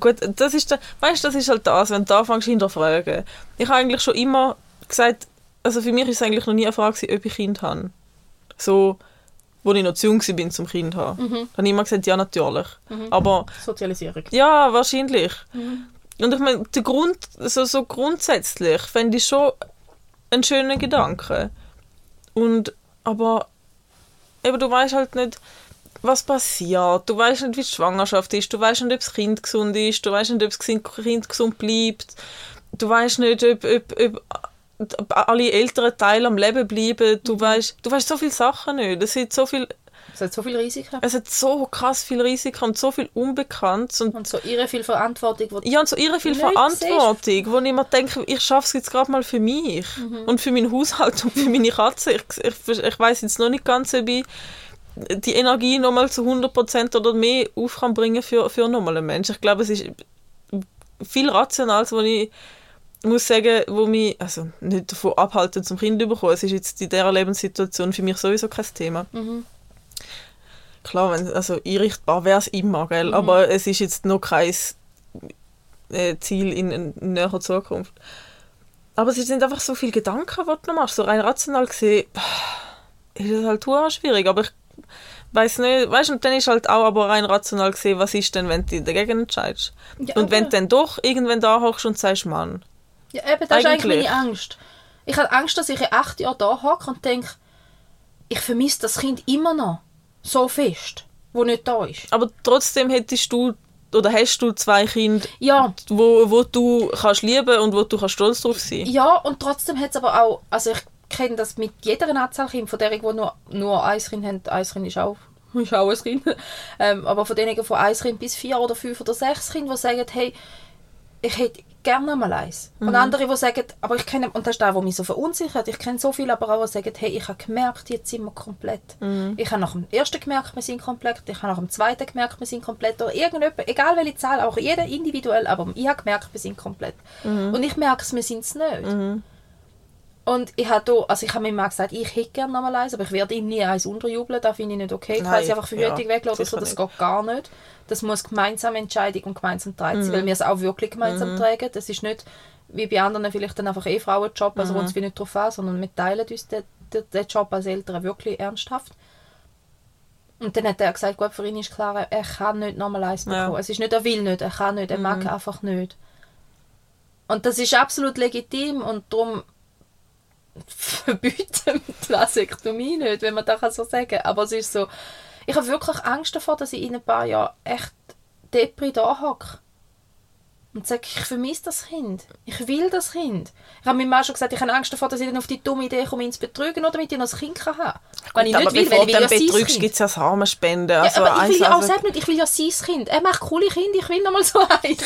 Gut, das ist, der, weißt, das ist halt das, wenn du anfängst hinterfragen. Ich habe eigentlich schon immer gesagt, also für mich ist es eigentlich noch nie eine Frage, gewesen, ob ich Kind habe. So, wo ich noch zu jung war zum Kind haben. Mhm. habe ich immer gesagt, ja, natürlich. Aber Sozialisierung. ja, wahrscheinlich. Und ich meine, der Grund, so, so grundsätzlich fände ich schon einen schönen Gedanke. Und, aber eben, du weißt halt nicht, was passiert. Du weißt nicht, wie die Schwangerschaft ist. Du weißt nicht, ob das Kind gesund ist. Du weißt nicht, ob das Kind gesund bleibt. Du weißt nicht, ob, ob, ob, alle älteren Teile am Leben bleiben. Du weißt, du weißt so viele Sachen nicht. Es sind so viel, Es hat so viel Risiken es hat so krass viel Risiken und so viel Unbekanntes und und so irre viel Verantwortung, die ja, und so irre viel Verantwortung, wo ich mir denke, ich schaffe es jetzt gerade mal für mich und für meinen Haushalt und für meine Katze. Ich, ich, ich weiß jetzt noch nicht ganz, ob ich die Energie nochmal zu 100% oder mehr auf kann bringen für, für nochmal einen Menschen. Ich glaube, es ist viel rational, wo ich muss sagen, wo mich also nicht davon abhalten, zum Kind zu bekommen. Es ist jetzt in dieser Lebenssituation für mich sowieso kein Thema. Klar, wenn, also einrichtbar wäre es immer, gell? aber es ist jetzt noch kein äh, Ziel in, in näherer Zukunft. Aber es sind einfach so viele Gedanken, die du noch machst. So rein rational gesehen ist es halt total schwierig. Aber ich weiß nicht, weißt du, und dann ist halt auch aber rein rational gesehen, was ist denn, wenn du dagegen entscheidest? Ja, und wenn du dann doch irgendwann da hochst und sagst, Mann, Ja, eben, das ist eigentlich Eigentlich. meine Angst. Ich habe Angst, dass ich in acht Jahren da hocke und denke, ich vermisse das Kind immer noch so fest, wo nicht da ist. aber trotzdem hättest du oder hast du zwei Kinder, Ja, wo, wo du kannst lieben und wo du kannst stolz drauf sein. ja und trotzdem hat es aber auch, also ich kenne das mit jeder Anzahl Kind, von denen, die nur, nur ein Kind haben, ein Kind ist auch, ist auch ein Kind, ähm, aber von denen von ein Kind bis vier oder fünf oder sechs Kind, die sagen, hey, ich hätte gerne mal eins. Und andere, die sagen, aber ich kenne, und das ist der, der mich so verunsichert, ich kenne so viele, aber auch, die sagen, hey, ich habe gemerkt, jetzt sind wir komplett. Ich habe nach dem ersten gemerkt, wir sind komplett, ich habe nach dem zweiten gemerkt, wir sind komplett, oder irgendjemand, egal welche Zahl, auch jeder individuell, aber ich habe gemerkt, wir sind komplett. Und ich merke es, wir sind es nicht. Und ich habe da, also ich habe mir mal gesagt, ich hätte gerne noch mal eins, aber ich werde ihm nie eins unterjubeln, das finde ich nicht okay. Ich Nein, sie einfach Verhütung ja, weglassen, so, das nicht. geht gar nicht. Das muss gemeinsame Entscheidung und gemeinsam tragen Mhm. sein, weil wir es auch wirklich gemeinsam tragen. Das ist nicht wie bei anderen vielleicht dann einfach eh Frauenjob, also Mhm. uns wie nicht drauf an, sondern wir teilen uns den, den, den Job als Eltern wirklich ernsthaft. Und dann hat er gesagt, gut, für ihn ist klar, er kann nicht nochmal eins Ja. bekommen. Es ist nicht, er will nicht, er kann nicht, er mag einfach nicht. Und das ist absolut legitim und darum verbieten die Vasektomie nicht, wenn man das so sagen kann. Aber es ist so, ich habe wirklich Angst davor, dass ich in ein paar Jahren echt Depri da hocke. Und sage, ich vermisse das Kind. Ich will das Kind. Ich habe meiner Mann schon gesagt, ich habe Angst davor, dass ich dann auf die dumme Idee komme, ihn zu betrügen, oder damit ich noch ein Kind kann haben kann. Wenn ich aber nicht will, bevor weil ich will ja sein betrügst, gibt es ja Samenspenden. Ja, Also aber ich will ja auch selbst nicht, ich will ja sein Kind. Er macht coole Kinder, ich will noch mal so eins.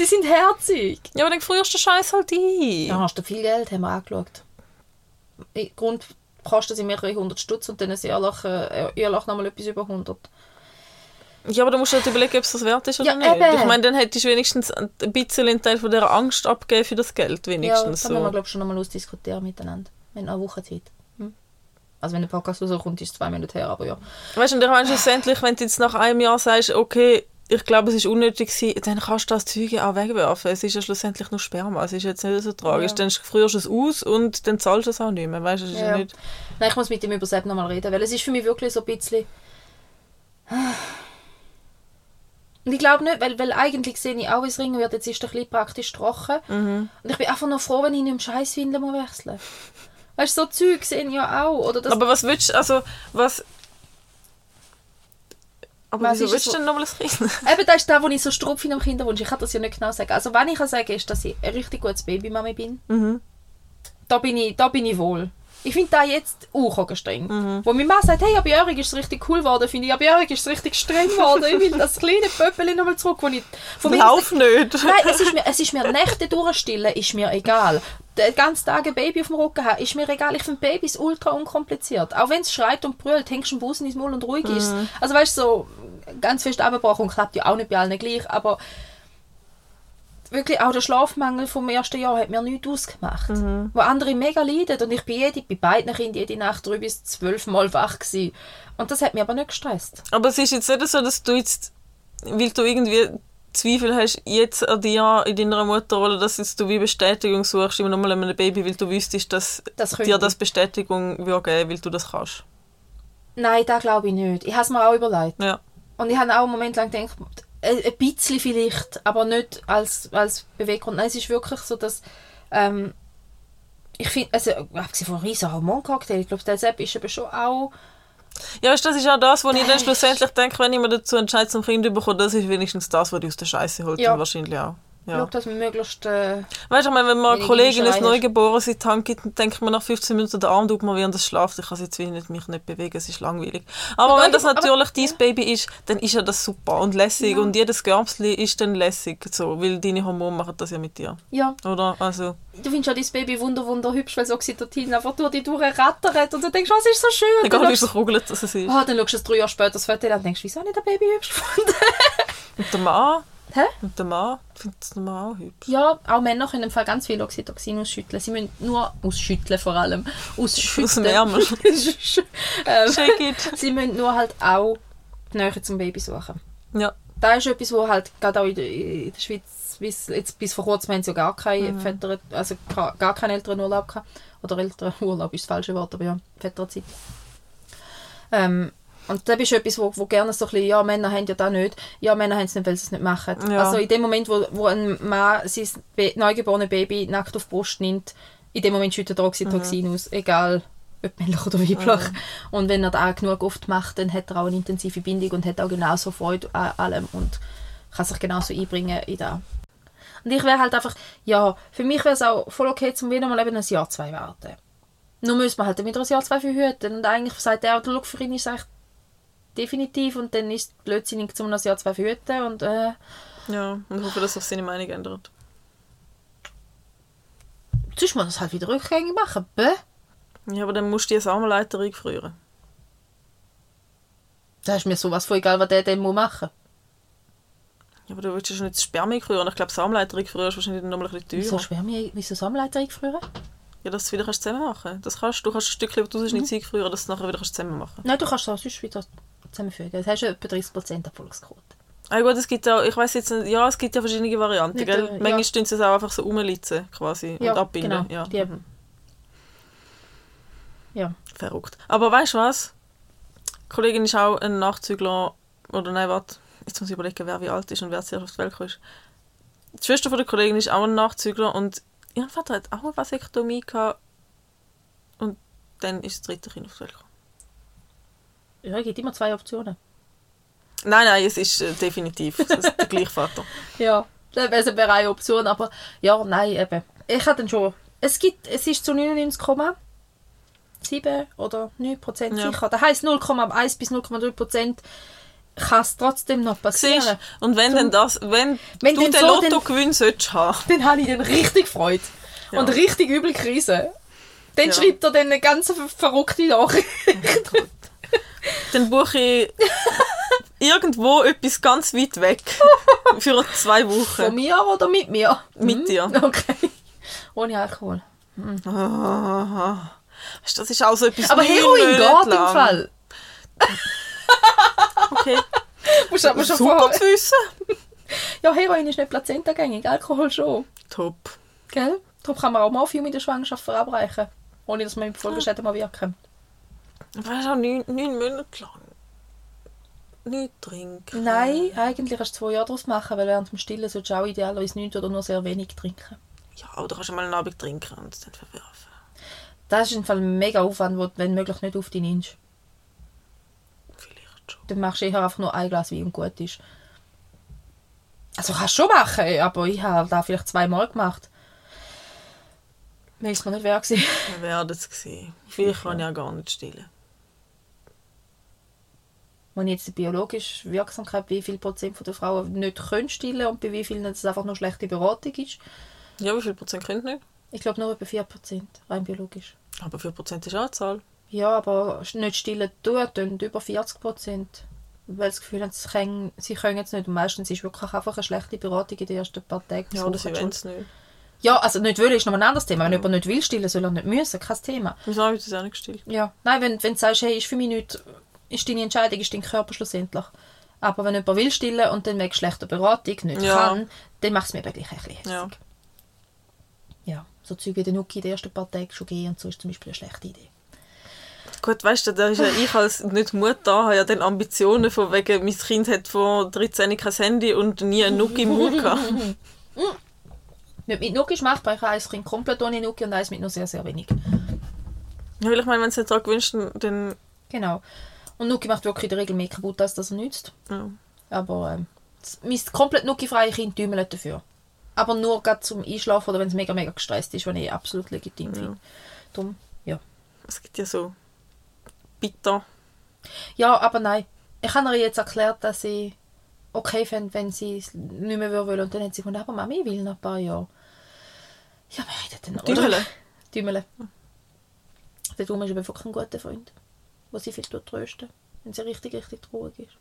Sie sind herzig. ja, aber dann frierst du den Scheiß halt ein. Ja, hast du viel Geld, haben wir angeschaut. Im Grund kostet sie mehrere hundert Stutz und dann ein Ehrlach, äh, Ehrlach nochmal etwas über 100. Ja, aber du musst halt überlegen, ob es das wert ist oder Ja, nicht. eben. Ich meine, dann hättest du wenigstens ein bisschen einen Teil von dieser Angst abgeben für das Geld, Ja, wenigstens. da müssen wir, so. glaube ich, schon nochmal ausdiskutieren miteinander. Wir haben noch eine Woche Zeit. Also wenn der Podcast rauskommt, ist es zwei Minuten her, aber ja. Weißt du, und ich meine, schlussendlich, wenn du jetzt nach einem Jahr sagst, okay, ich glaube, es ist unnötig gewesen, dann kannst du das Zeug auch wegwerfen. Es ist ja schlussendlich nur Sperma. Es ist jetzt nicht so tragisch. Ja. Dann frierst du es aus und dann zahlst du es auch nicht mehr. Weißt du, es ist ja. Nicht... Nein, ich muss mit ihm über Sepp nochmal reden, weil es ist für mich wirklich so ein bisschen... Und ich glaube nicht, weil, weil eigentlich sehe ich auch, wie es ringen wird, jetzt ist er ein bisschen praktisch trocken. Mhm. Und ich bin einfach noch froh, wenn ich nicht im Scheißwindeln muss wechseln Weißt du, so Zeug sehe ich ja auch. Oder das, Aber was willst du, also, was... Aber Was wieso willst du denn nochmal ein Kind? Eben, das ist da, wo ich so strupp finde am Kinderwunsch. Ich kann das ja nicht genau sagen. Also, wenn ich kann sagen, ist, dass ich ein richtig gutes Babymami bin. Mhm. Da bin ich, da bin ich wohl. Ich finde da jetzt auch streng. Mhm. Wo meine Mann sagt, hey, ab Jörg ist es richtig cool geworden, finde ich, ab Jörg ist es richtig streng geworden. Ich will das kleine Pöppeli nochmal zurück, wo ich... Von mir Lauf nicht! Nein, es ist mir, es ist mir Nächte durchstillen, ist mir egal. Den ganzen Tag ein Baby auf dem Rücken haben, ist mir egal. Ich finde Babys ultra unkompliziert. Auch wenn es schreit und brüllt, hängst du den Busen ins Maul und ruhig ist. Also weißt du, so ganz fest abgebrochen klappt ja auch nicht bei allen gleich, aber wirklich auch der Schlafmangel vom ersten Jahr hat mir nichts ausgemacht. Wo andere mega leiden und ich bin jede, bei beiden Kindern jede Nacht drei bis zwölf Mal wach gewesen. Und das hat mich aber nicht gestresst. Aber es ist jetzt nicht so, dass du jetzt, weil du irgendwie Zweifel hast, jetzt an dir, in deiner Mutterrolle, dass jetzt du wie Bestätigung suchst, immer nochmal an einem Baby, weil du wüsstest, dass Das dir das Bestätigung würde geben, weil du das kannst. Nein, das glaube ich nicht. Ich habe es mir auch überlegt. Ja. Und ich habe auch einen Moment lang gedacht, ein ein bisschen vielleicht, aber nicht als, als Beweggrund. Nein, es ist wirklich so, dass ähm, ich finde, also abgesehen von riesen Hormoncocktail, ich glaube, der Sepp ist eben schon auch Ja, weißt, du, das ist auch das, was ich dann schlussendlich denke, wenn ich mir dazu entscheide, zum Kind zu bekommen, das ist wenigstens das, was dich aus der Scheiße holt. Ja. Wahrscheinlich auch. Ja. Ja. dass man möglichst äh, Weißt du, wenn man eine Kollegin ein. Neugeborenes in die Hand gibt, denkt man nach 15 Minuten, der Arm tut mir während es schlaft, ich kann es jetzt nicht, mich nicht bewegen, es ist langweilig. Aber Und wenn das Neugebo- aber- natürlich dein Baby ist, dann ist ja das super und lässig Ja. und jedes Görbsli ist dann lässig, so, weil deine Hormone machen das ja mit dir, ja, oder? Also, du findest ja dein Baby wunder, wunder hübsch, weil das Oxytocin einfach durch die rattert und du denkst, was ist so schön. Egal wie verkugelt das es ist. oh, dann schaust du es drei Jahre später das Foto an und denkst, wieso habe ich das Baby hübsch gefunden? Und der Mann, Hä? und der Mann findet Mann auch hübsch. Ja, auch Männer können im Fall ganz viel Oxytocin ausschütteln. Sie müssen nur ausschütteln vor allem. Ausschütteln. Aus dem Ärmel. ähm, sie müssen nur halt auch die Nähe zum Baby suchen. Ja. Das ist etwas, wo halt gerade auch in der, in der Schweiz, bis, jetzt bis vor kurzem haben sie ja gar keine Väter, also gar keinen Elternurlaub gehabt. Oder Elternurlaub ist das falsche Wort, aber ja, Väterzeit. Ähm, und das ist etwas, wo, wo gerne so ein bisschen, ja, Männer haben ja das nicht. Ja, Männer haben es nicht, weil sie es nicht machen. Ja. Also in dem Moment, wo, wo ein Mann sein Be neugeborene Baby nackt auf die Brust nimmt, in dem Moment schüttet er Oxytocin aus, egal ob männlich oder weiblich. Und wenn er das auch genug oft macht, dann hat er auch eine intensive Bindung und hat auch genauso Freude an allem und kann sich genauso einbringen in das. Und ich wäre halt einfach, ja, für mich wäre es auch voll okay, zum wieder mal eben ein Jahr, zwei warten. Nur müssen wir halt wieder ein Jahr, zwei verhüten. Und eigentlich sagt er, du, schau, für ihn ist es eigentlich definitiv und dann ist es blödsinnig, zum ein Jahr, zwei verhüten und äh, Ja, und ich hoffe, dass sich seine Meinung ändert. sonst muss man das halt wieder rückgängig machen. Bäh. Ja, aber dann musst du die Samenleiter eingefrieren. Da ist mir sowas von egal, was der dann muss machen Ja, aber du willst ja schon nicht das Sperma eingefrieren. Ich glaube, Samenleiter eingefrieren ist wahrscheinlich nochmal ein bisschen Wieso teurer. Spermien, wieso Samenleiter eingefrieren? Ja, dass du es wieder kannst zusammen machen kannst. Das kannst du. Kannst ein Stückchen, das du Mhm. nicht eingefrieren, dass du es nachher wieder kannst zusammen machen Nein, du kannst es auch sonst wieder zusammenfügen. Das hast du etwa 30% Erfolgsquote. Ah gut, es gibt auch, ich weiß jetzt nicht, ja, es gibt ja verschiedene Varianten, Nicht, gell? äh, Manchmal ja. stehen sie es auch einfach so rumlitzen, quasi, und abbinden. genau. Ja. Die, mhm. ja. Verrückt. Aber weißt du was? Die Kollegin ist auch ein Nachzügler, oder nein, warte, jetzt muss ich überlegen, wer wie alt ist und wer zuerst auf die Welt ist. Die Schwester von der Kollegin ist auch ein Nachzügler und Ihr Vater hat auch eine Vasektomie gehabt und dann ist das dritte Kind auf die Welt gekommen. Ja, es gibt immer zwei Optionen. Nein, nein, es ist äh, definitiv der gleiche Vater. Ja, das wäre eine Option, aber ja, nein, eben. Ich hatte dann schon... Es gibt, es ist zu 99,7 oder 9 Prozent Ja. sicher. Das heisst 0,1 bis 0,3 Prozent kann es trotzdem noch passieren. Siehst? Und wenn denn das, wenn, Wenn du den so Lottogewinn solltest haben, Dann habe ich dann richtig Freude. Ja. Und richtig übel Krise. Dann Ja. schreibt er dann eine ganz ver verrückte Nachricht. dann buche ich irgendwo etwas ganz weit weg für zwei Von Wochen. mir oder mit mir? Mit Hm? dir. Okay. Ohne Alkohol. Ah, Weißt du, Das ist auch so etwas Aber Heroin geht im lang. Fall. Okay, Musst aber schon super zu wissen. Ja, Heroin ist nicht plazentagängig, Alkohol schon. Top. Gell? Darum kann man auch Morphium in der Schwangerschaft verabreichen. Ohne dass man im Folgeschäden mal wirken. Weißt du, auch neun, neun Monate lang. Nicht trinken. Nein, eigentlich kannst du zwei Jahre daraus machen, weil während dem Stillen solltest du auch idealerweise nichts oder nur sehr wenig trinken. Ja, oder kannst du mal einen Abend trinken und es dann verwerfen. Das ist im Fall ein mega Aufwand, den du, wenn möglich, nicht auf dich nimmst. Vielleicht schon. Dann machst du eher einfach nur ein Glas Wein und gut ist. Also kannst du schon machen, aber ich habe das vielleicht zweimal gemacht. Weiß man nicht, wer war. Wir werden es sehen. Vielleicht kann ich ja gar nicht stillen. Wenn ich jetzt die biologische Wirksamkeit, wie viel Prozent von der Frauen nicht können stillen und bei wie vielen es einfach nur schlechte Beratung ist. Ja, wie viel Prozent könnt nicht? Ich glaube nur etwa 4 Prozent, rein biologisch. Aber 4 Prozent ist auch eine Zahl. Ja, aber nicht stillen tun, tun über 40 Prozent. Weil sie das Gefühl haben, sie können, sie können es nicht. Und meistens ist wirklich einfach eine schlechte Beratung in den ersten paar Tagen. Ja, oder sie wollen es nicht. Ja, also nicht wollen ist noch ein anderes Thema. Wenn jemand nicht will stillen, soll er nicht müssen. Kein Thema. Wieso habe ich das auch nicht gestillt? Ja. Nein, wenn, wenn du sagst, hey, ist für mich nicht, ist deine Entscheidung, ist dein Körper schlussendlich. Aber wenn jemand will stillen und dann wegen schlechter Beratung nicht Ja. kann, dann macht es mir eben gleich ein bisschen hässlich. Ja. ja. So Zeug wie den Nuki in den ersten paar Tagen schon gehen und so ist zum Beispiel eine schlechte Idee. Gut, weißt du, da ist ja ich als nicht Mutter habe ja dann Ambitionen von wegen, mein Kind hat von 13 kein Handy und nie einen Nuki im Mund gehabt. Nicht mit Nuki ist machbar. Ich habe ein Kind komplett ohne Nuki und eins mit nur sehr, sehr wenig. Ja, weil ich meine, wenn sie nicht daran gewünscht, dann... Genau. Und Nuki macht wirklich in der Regel mehr kaputt, als dass er nützt. Ja. Aber ähm, mein komplett Nuki-freie Kind tümmelt dafür. Aber nur gerade zum Einschlafen oder wenn es mega, mega gestresst ist, was ich absolut legitim finde. Darum, ja. Es gibt ja so bitter. Ja, aber nein. Ich habe ihr jetzt erklärt, dass ich okay fände, wenn sie es nicht mehr wollen. Und dann hat sie gesagt, aber Mami will noch ein paar Jahre. Ja, beide dann. oder? Dümele. Dümele. Der Dumme ist aber wirklich ein guter Freund, der sie viel trösten, wenn sie richtig, richtig traurig ist.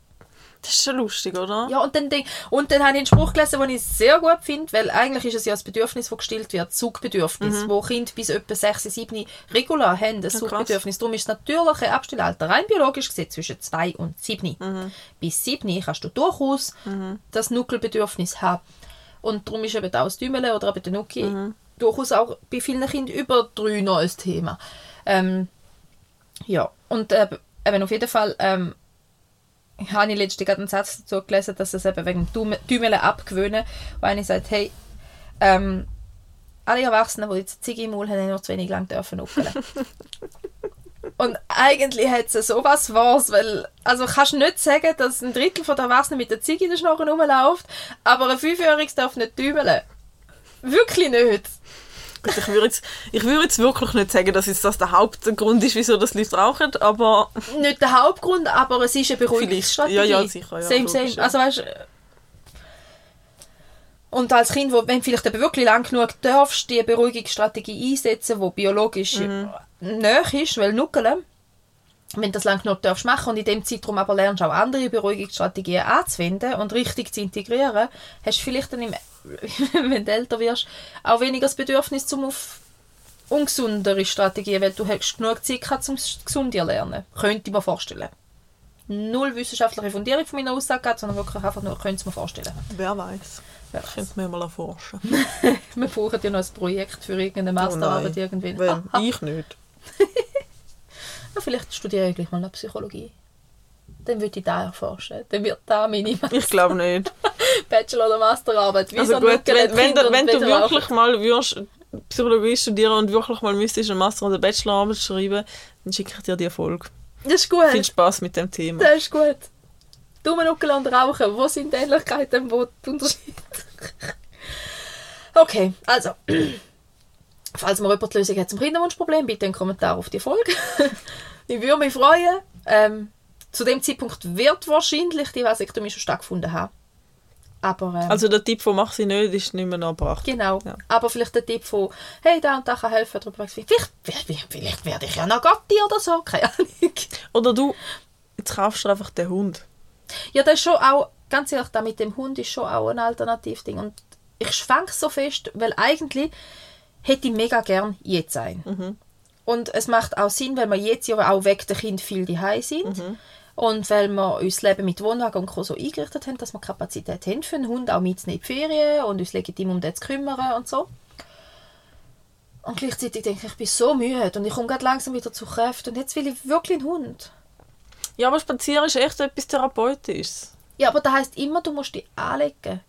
Das ist schon lustig, oder? Ja, und dann, und dann habe ich einen Spruch gelesen, den ich sehr gut finde, weil eigentlich ist es ja das Bedürfnis, das gestillt wird, Sugbedürfnis, wo Kinder bis etwa 6, 7 regular haben, ein krass. Sugbedürfnis. Darum ist das natürliche Abstillalter rein biologisch gesehen zwischen 2 und 7. Bis 7 kannst du durchaus das Nuckelbedürfnis haben. Und darum ist eben auch das Dümele oder eben der Nuki durchaus auch bei vielen Kindern über 3 noch ein Thema. Ähm, ja, und äh, eben auf jeden Fall ähm, habe ich letztens gerade einen Satz dazu gelesen, dass es eben wegen dem Dümmeln abgewöhnen, wo einer sagt, hey, ähm, alle Erwachsenen, die jetzt Ziege im Maul haben, haben noch zu wenig lang dürfen. Und eigentlich hat es so was weil, also kannst du nicht sagen, dass ein Drittel der Erwachsenen mit der Ziege in der Schnorren rumläuft, aber ein Fünfjähriges darf nicht dümmeln. Wirklich nicht. Gut, ich würde jetzt, ich würde jetzt wirklich nicht sagen, dass das der Hauptgrund ist, wieso das Leute rauchen, aber Nicht der Hauptgrund, aber es ist eine Beruhigungsstrategie. Ja, ja, sicher, ja, same, same. Also weißt und als Kind, wo, wenn vielleicht eben wirklich lang genug darfst, die Beruhigungsstrategie einsetzen, die biologisch Mhm. näher ist, weil nuckeln, wenn du das lang genug darfst machen und in dem Zeitraum aber lernst auch andere Beruhigungsstrategien anzuwenden und richtig zu integrieren, hast du vielleicht dann, im, wenn du älter wirst, auch weniger das Bedürfnis zum auf ungesundere Strategien, weil du hast genug Zeit gehabt, um es gesund zu lernen. Könnte ich mir vorstellen. Null wissenschaftliche Fundierung von meiner Aussage sondern wirklich einfach nur, könnte es mir vorstellen. wer weiß. Wer Ich könnte mir mal erforschen. Wir brauchen ja noch ein Projekt für irgendeine Masterarbeit irgendwann. Weil Ah, ich nicht. ah, vielleicht studiere ich gleich mal noch Psychologie. Dann würde ich da erforschen. Dann wird da meine Ich glaube nicht. Bachelor- oder Masterarbeit. Wie Also so gut, wenn, wenn, du, wenn du wirklich mal würdest Psychologie studieren und wirklich mal müsstest einen Master- oder Bachelorarbeit schreiben, dann schicke ich dir die Folge. Das ist gut. Viel Spaß mit dem Thema. Das ist gut. Daumenuckel und Rauchen. Wo sind die Ähnlichkeiten, wo die Unterschiede? okay, also. Falls man jemand die Lösung hat zum Kinderwunschproblem, bitte einen Kommentar auf die Folge. ich würde mich freuen. Ähm, zu dem Zeitpunkt wird wahrscheinlich die Vasektomie schon stattgefunden haben. Aber, ähm, Also der Tipp von «Mach sie nicht» ist nicht mehr angebracht. genau. ja. Aber vielleicht der Tipp von «Hey, da und da kann helfen». Darüber vielleicht, vielleicht, vielleicht werde ich ja noch Gatti oder so. Keine Ahnung. Oder du, jetzt kaufst du einfach den Hund. Ja, das ist schon auch, ganz ehrlich, da mit dem Hund ist schon auch ein Alternativding. Und ich schwank so fest, weil eigentlich hätte ich mega gern jetzt ein. Und es macht auch Sinn, weil wir jetzt ja auch weg der Kind viel daheim sind. Und weil wir uns das Leben mit Wohnwagen und Co. so eingerichtet haben, dass wir Kapazität haben für einen Hund, auch mit in die Ferien und uns legitim um den zu kümmern und so. Und gleichzeitig denke ich, ich bin so müde und ich komme gerade langsam wieder zu Kräften und jetzt will ich wirklich einen Hund. Ja, aber Spazieren ist echt etwas Therapeutisches. Ja, aber das heisst immer, du musst dich anlegen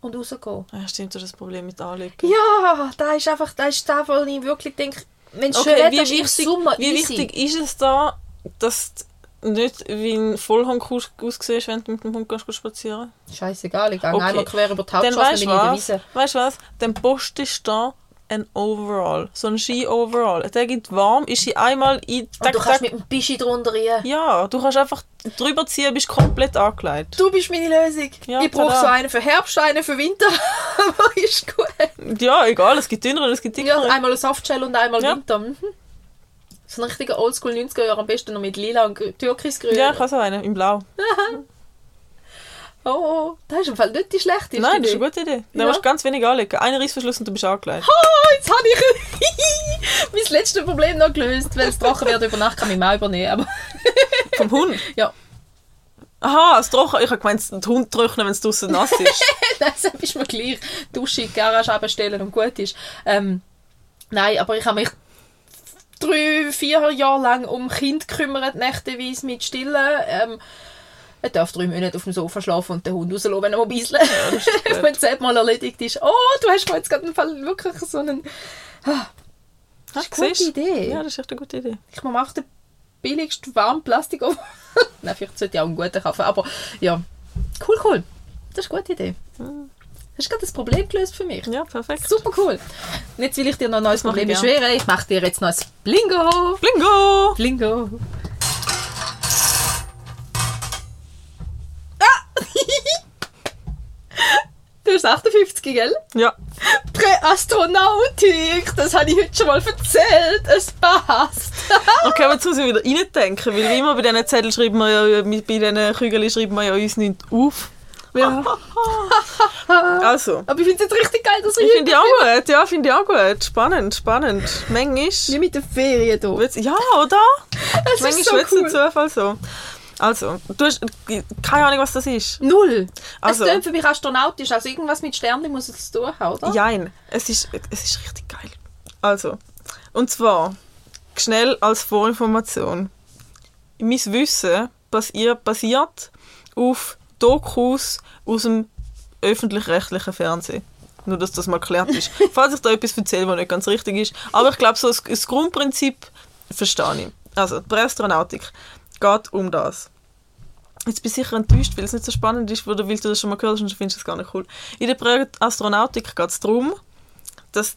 und rausgehen. Ja, stimmt, das ist das Problem mit Anlegen. Ja, da ist einfach, da ist das, wo ich wirklich denke, es Okay, wie wichtig, wie wichtig ist es da, dass du nicht wie ein Vollhond aus- aussiehst, wenn du mit dem Hund gehst spazieren Scheißegal, ich gehe Okay. einmal quer über die Hauptstraße, weißt bin du ich in der was? Wiese. Weißt du was? Dann postest du da ein Overall. So ein Ski-Overall. Der gibt warm, ist sie einmal in... Und du kannst mit dem Bischi drunter rein. Ja, du kannst einfach drüber ziehen, bist komplett angelegt. Du bist meine Lösung. Ja, ich brauche so einen für Herbst, einen für Winter. Aber ist gut. Ja, egal, es gibt dünnere und es gibt Ja, dickere. einmal ein Softshell und einmal Ja. Winter. Mhm. So ein richtiger Oldschool 90er Jahre, am besten noch mit lila und grü- türkisgrün. Ja, ich habe so einen, im Blau. Oh, oh, das ist im Fall nicht die schlechteste Nein, das ist eine gute Idee. Dann Ja. musst du ganz wenig anlegen. Einen Reissverschluss und du bist angelegt. Oh, jetzt habe ich mein letztes Problem noch gelöst, weil es trocken wird über Nacht, kann ich mal übernehmen. Aber Vom Hund? ja, Aha, das Trocken. Ich habe gemeint, den Hund trocknen, wenn es draußen nass ist. das ist mir gleich. Dusche in die Garage abstellen und gut ist. Ähm, nein, aber ich habe mich drei, vier Jahre lang um Kind gekümmert, nächteweise mit Stillen. Ähm, er darf drei Monate auf dem Sofa schlafen und den Hund rauslassen, wenn er mal bisselt. wenn es zehnmal erledigt ist. Oh, du hast mir jetzt gerade Fall wirklich so einen... Ah, das ist eine gute? Idee. Ja, das ist echt eine gute Idee. Ich mache den billigsten warmen Plastik auf. Nein, vielleicht sollte ich auch einen guten kaufen. Aber ja, cool, cool. Das ist eine gute Idee. Hast du gerade das Problem gelöst für mich? Ja, perfekt. Super cool. Und jetzt will ich dir noch ein neues Problem beschweren. Ich mache dir jetzt noch ein Blingo. Blingo! Blingo. Hast 58, gell? Ja. Präastronautik. Das habe ich heute schon mal erzählt. Es passt. Okay, aber jetzt muss ich wieder reindenken, weil wie immer bei diesen Zetteln schreiben wir ja, bei diesen Kügeln schreiben wir ja uns nicht auf. Ja. Also, Aber ich finde es jetzt richtig geil, dass ich finde die auch gut. Ja, finde ich auch gut. Spannend, spannend. Manchmal... Wie mit den Ferien hier. Ja, oder? Das Manchmal ist so cool. Zufall so. Also, du hast keine Ahnung, was das ist. Null. Also- Es klingt für mich astronautisch, also irgendwas mit Sternen muss es zu tun haben, oder? Jein, es ist, es ist richtig geil. Also, und zwar, schnell als Vorinformation. Mein Wissen basiert, basiert auf Dokus aus dem öffentlich-rechtlichen Fernsehen. Nur, dass das mal geklärt ist. Falls ich da etwas erzähle, was nicht ganz richtig ist. Aber ich glaube, so das, Grundprinzip verstehe ich. Also, Präastronautik geht um das. Jetzt bin ich sicher enttäuscht, weil es nicht so spannend ist, oder weil du das schon mal gehört hast und findest es gar nicht cool. In der Präastronautik geht es darum, dass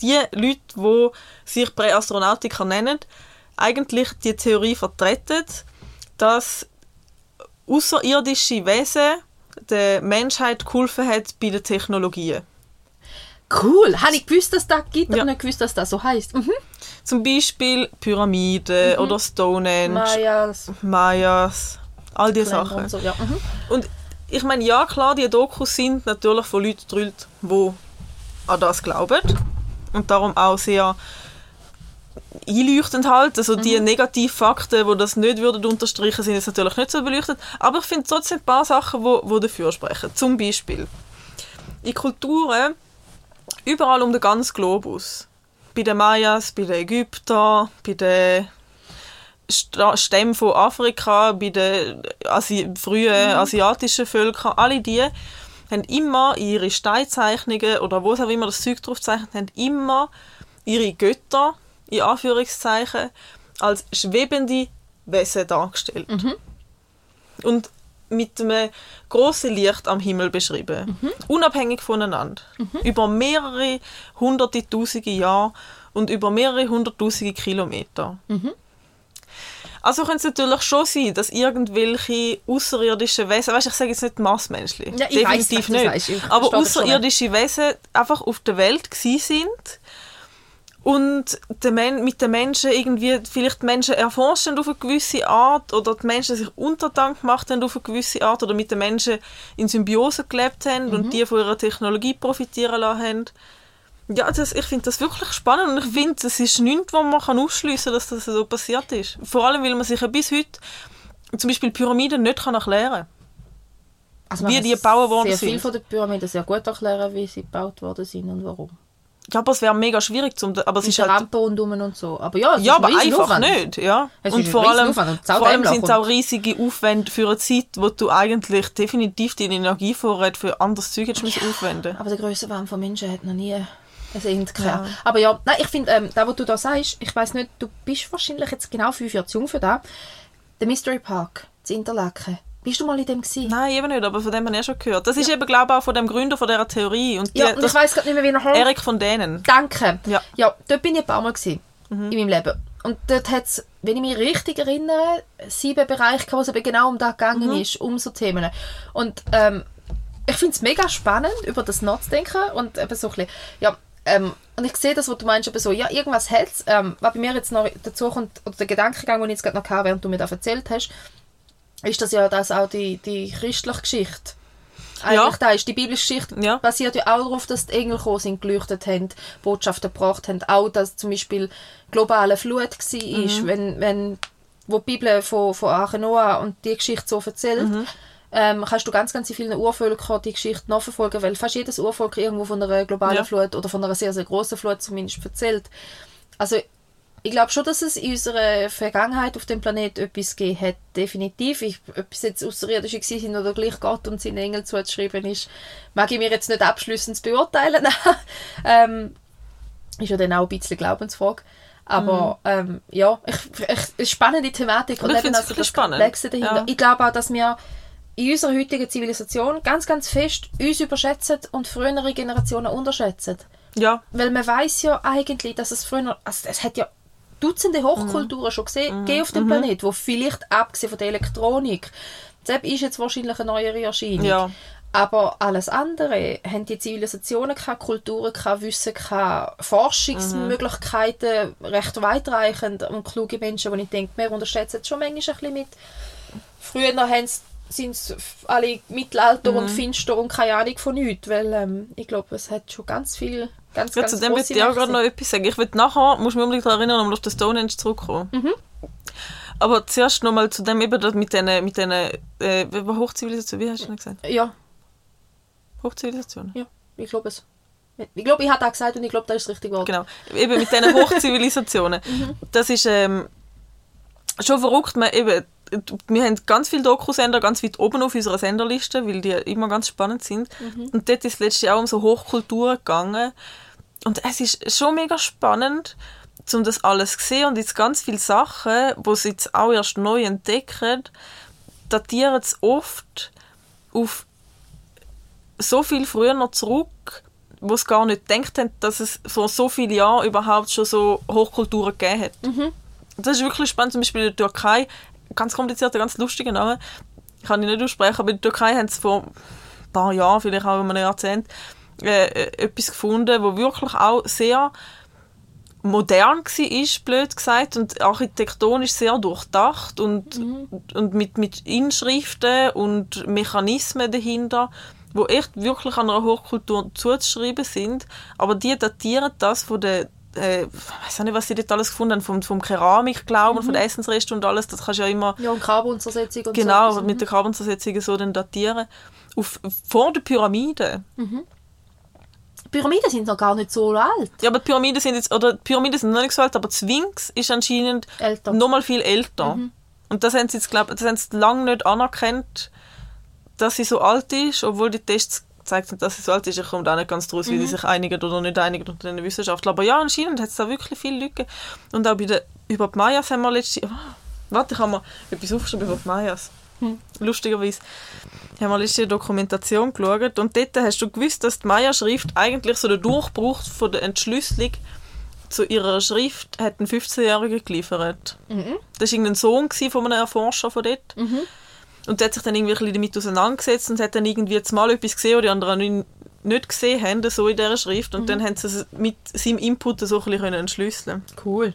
die Leute, die sich Präastronautiker nennen, eigentlich die Theorie vertreten, dass außerirdische Wesen der Menschheit geholfen hat bei den Technologien. Cool. Habe ich gewusst, dass das gibt, aber Ja. nicht gewusst, dass das so heisst. Mhm. Zum Beispiel Pyramiden Mhm. oder Stonehenge, Mayas. Mayas, all diese Sachen. und so, ja. Mhm. Und ich meine, ja klar, die Dokus sind natürlich von Leuten gedrillt, die an das glauben. Und darum auch sehr einleuchtend halt. Also die Negativfakten, die das nicht würden unterstreichen, sind jetzt natürlich nicht so beleuchtet. Aber ich finde trotzdem ein paar Sachen, die wo, wo dafür sprechen. Zum Beispiel in Kulturen überall um den ganzen Globus. Bei den Mayas, bei den Ägyptern, bei den Stämmen von Afrika, bei den Asi frühen asiatischen Völkern, alle die haben immer ihre Steinzeichnungen oder wo es auch immer das Zeug drauf zeichnet, haben immer ihre Götter, in Anführungszeichen, als schwebende Wesen dargestellt. Und mit einem grossen Licht am Himmel beschrieben. Unabhängig voneinander. Über mehrere hunderte, tausende Jahre und über mehrere hunderttausende Kilometer. Also könnte es natürlich schon sein, dass irgendwelche außerirdische Wesen, weißt, ich sage jetzt nicht massmenschlich, Ja, definitiv du nicht, aber außerirdische Wesen einfach auf der Welt gsi sind und mit den Menschen irgendwie vielleicht die Menschen erforschen auf eine gewisse Art oder die Menschen sich untertan gemacht haben auf eine gewisse Art oder mit den Menschen in Symbiose gelebt haben Mhm. und die von ihrer Technologie profitieren lassen haben. Ja, das, ich finde das wirklich spannend und ich finde, das ist nichts, wo man kann ausschliessen kann, dass das so passiert ist. Vor allem, weil man sich ja bis heute zum Beispiel Pyramiden nicht kann erklären kann. Also wie die gebaut worden sehr viel sind. von den Pyramiden sehr gut erklären, wie sie gebaut worden sind und warum. Ja, aber es wäre mega schwierig, zum, aber es Mit ist halt... Rampe rundum und so. Aber ja, es Ja, ist aber einfach Aufwand. nicht, ja. Es und vor allem, und vor allem sind es auch riesige Aufwände für eine Zeit, wo du eigentlich definitiv deine Energievorräte für anderes Zeug hättest müssen aufwenden Aber der grösste Wahn von Menschen hat noch nie ein gehabt. Ja. Aber ja, nein, ich finde, ähm, da, was du da sagst, ich weiß nicht, du bist wahrscheinlich jetzt genau fünf Jahre zu jung für das. Der Mystery Park, das Interlaken. Bist du mal in dem gewesen? Nein, eben nicht, aber von dem habe ich ja schon gehört. Das ist eben, glaube ich, auch von dem Gründer von dieser Theorie. Und die, Ja, und ich weiß gerade nicht mehr, wie er heißt. Erik von denen. Danke. Ja. ja, dort bin ich ein paar Mal gewesen, in meinem Leben. Und dort hat es, wenn ich mich richtig erinnere, sieben Bereiche gehabt, wo es eben genau um das gegangen ist, um so Themen. Und ähm, ich finde es mega spannend, über das nachzudenken und eben so ein bisschen, ja, ähm, und ich sehe das, was du meinst, eben so, ja, irgendwas hält ähm, Was bei mir jetzt noch dazu kommt, oder der Gedankengang, den ich jetzt gerade noch hatte, während du mir das erzählt hast, ist das ja das auch die, die christliche Geschichte. Ja. Eigentlich da ist die biblische Geschichte Ja. basiert ja auch darauf, dass die Engel gekommen sind, geleuchtet haben, Botschaften gebracht haben. Auch, dass zum Beispiel globale Flut war, Mhm. wenn, wenn, wo die Bibel von, von Arche Noah und die Geschichte so erzählt, Mhm. ähm, kannst du ganz, ganz vielen Urvölkern die Geschichte nachverfolgen, weil fast jedes Urvolk irgendwo von einer globalen Ja. Flut oder von einer sehr, sehr großen Flut zumindest erzählt. Also ich glaube schon, dass es in unserer Vergangenheit auf dem Planeten etwas gegeben hat, definitiv. Ich, ob es jetzt Außerirdische sind oder gleich Gott und seine Engel zugeschrieben ist, mag ich mir jetzt nicht abschließend beurteilen. ähm, ist ja dann auch ein bisschen Glaubensfrage. Aber ähm, ja, ich, ich, eine spannende Thematik und Ich eben also das spannend. Komplexe dahinter. Ja. Ich glaube auch, dass wir in unserer heutigen Zivilisation ganz, ganz fest uns überschätzen und frühere Generationen unterschätzen. Ja, Weil man weiß ja eigentlich, dass es früher, also es hat ja Dutzende Hochkulturen schon gesehen, gegeben auf dem Planet, wo vielleicht abgesehen von der Elektronik, das ist jetzt wahrscheinlich eine neuere Erscheinung. Ja. Aber alles andere haben die Zivilisationen keine Kulturen, kein Wissen, keine Forschungsmöglichkeiten, recht weitreichend und kluge Menschen, wo ich denke, wir unterschätzen es schon manchmal ein bisschen mit. Früher sind es alle Mittelalter Mhm. und finster und keine Ahnung von nichts, weil ähm, ich glaube, es hat schon ganz viel, ganz, Ja, ganz zu dem würde ich auch gerade noch etwas sagen. Ich will nachher, muss mich unbedingt daran erinnern, um auf den Stonehenge zurückzukommen. Mhm. Aber zuerst noch mal zu dem eben das mit diesen, mit diesen äh, Hochzivilisationen, wie hast du denn gesagt? Ja, Hochzivilisationen? ja, ich glaube es. Ich glaube, ich habe das gesagt und ich glaube, das ist das richtige Wort. Genau. Eben mit diesen Hochzivilisationen. Das ist ähm, schon verrückt. Man, eben, wir haben ganz viele Doku-Sender ganz weit oben auf unserer Senderliste, weil die immer ganz spannend sind. Und dort ist letztes Jahr auch um so Hochkulturen gegangen. Und es ist schon mega spannend, um das alles zu sehen. Und jetzt ganz viele Sachen, die sie jetzt auch erst neu entdecken, datieren es oft auf so viel früher noch zurück, wo es gar nicht gedacht haben, dass es vor so vielen Jahren überhaupt schon so Hochkulturen gegeben hat. Das ist wirklich spannend. Zum Beispiel in der Türkei, ganz komplizierter, ganz lustiger Name, kann ich nicht aussprechen, aber in der Türkei haben sie vor ein paar Jahren, vielleicht auch in einem Jahrzehnt, äh, äh, etwas gefunden, wo wirklich auch sehr modern war, blöd gesagt, und architektonisch sehr durchdacht und, und mit, mit Inschriften und Mechanismen dahinter, wo echt wirklich an einer Hochkultur zuzuschreiben sind, aber die datieren das von der äh, ich weiß nicht, was sie dort alles gefunden haben, vom, vom Keramikglauben, von den Essensresten und alles, das kannst du ja immer Ja, und Carbonzersetzung und genau so. mit der Carbonzersetzung so dann datieren. Auf, vor der Pyramide. Pyramiden sind noch gar nicht so alt. Ja, aber Pyramiden sind jetzt, oder Pyramiden sind noch nicht so alt, aber Sphinx ist anscheinend Älter. noch mal viel älter. Und das haben sie jetzt, glaub, das haben sie lange nicht anerkannt, dass sie so alt ist, obwohl die Tests zeigt nicht, dass sie so alt ist. Ich komme da nicht ganz draus, wie die sich einigen oder nicht einigen unter den Wissenschaftlern. Aber ja, anscheinend hat es da wirklich viele gegeben. Und auch bei der, über die Mayas haben wir letzte... Oh, warte, ich habe mir etwas aufgeschrieben über die Mayas. Lustigerweise haben wir letzte Dokumentation geschaut und dort hast du gewusst, dass die Maya-Schrift eigentlich so den Durchbruch von der Entschlüsselung zu ihrer Schrift hat ein 15-Jähriger geliefert. Das war irgendein Sohn von einem Erforscher von dort. Und der hat sich dann irgendwie ein bisschen damit auseinandergesetzt und hat dann irgendwie mal etwas gesehen, was die anderen nicht- gesehen haben, so in dieser Schrift. Und dann haben sie es mit seinem Input so ein bisschen können entschlüsseln Cool.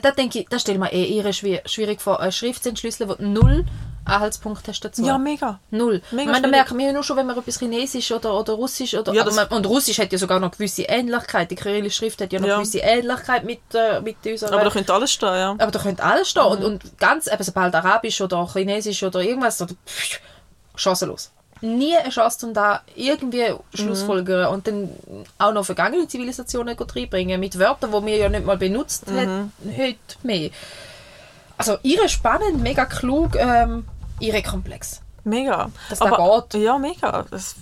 Da denke ich, da stelle ich mir eh schwier schwierig vor, eine Schrift zu entschlüsseln, du null Anhaltspunkte hast dazu. Ja, mega. Null. Mega ich meine, da merken wir ja nur schon, wenn man etwas Chinesisch oder, oder Russisch oder Ja, man, und Russisch hat ja sogar noch gewisse Ähnlichkeit. Die kyrillische Schrift hat ja noch Ja. gewisse Ähnlichkeit mit, äh, mit unserer. Aber da könnte alles stehen, ja. aber da könnte alles stehen. Mhm. Und, und ganz, eben sobald Arabisch oder Chinesisch oder irgendwas, oder pff, chancenlos. Nie eine Chance, um da irgendwie Schlussfolgern und dann auch noch vergangene Zivilisationen gut reinbringen mit Wörtern, die wir ja nicht mal benutzt Mhm. haben, heute mehr. Also ihre spannend, mega klug, ähm, ihre komplex. Mega. Dass das geht. Ja, mega. Das,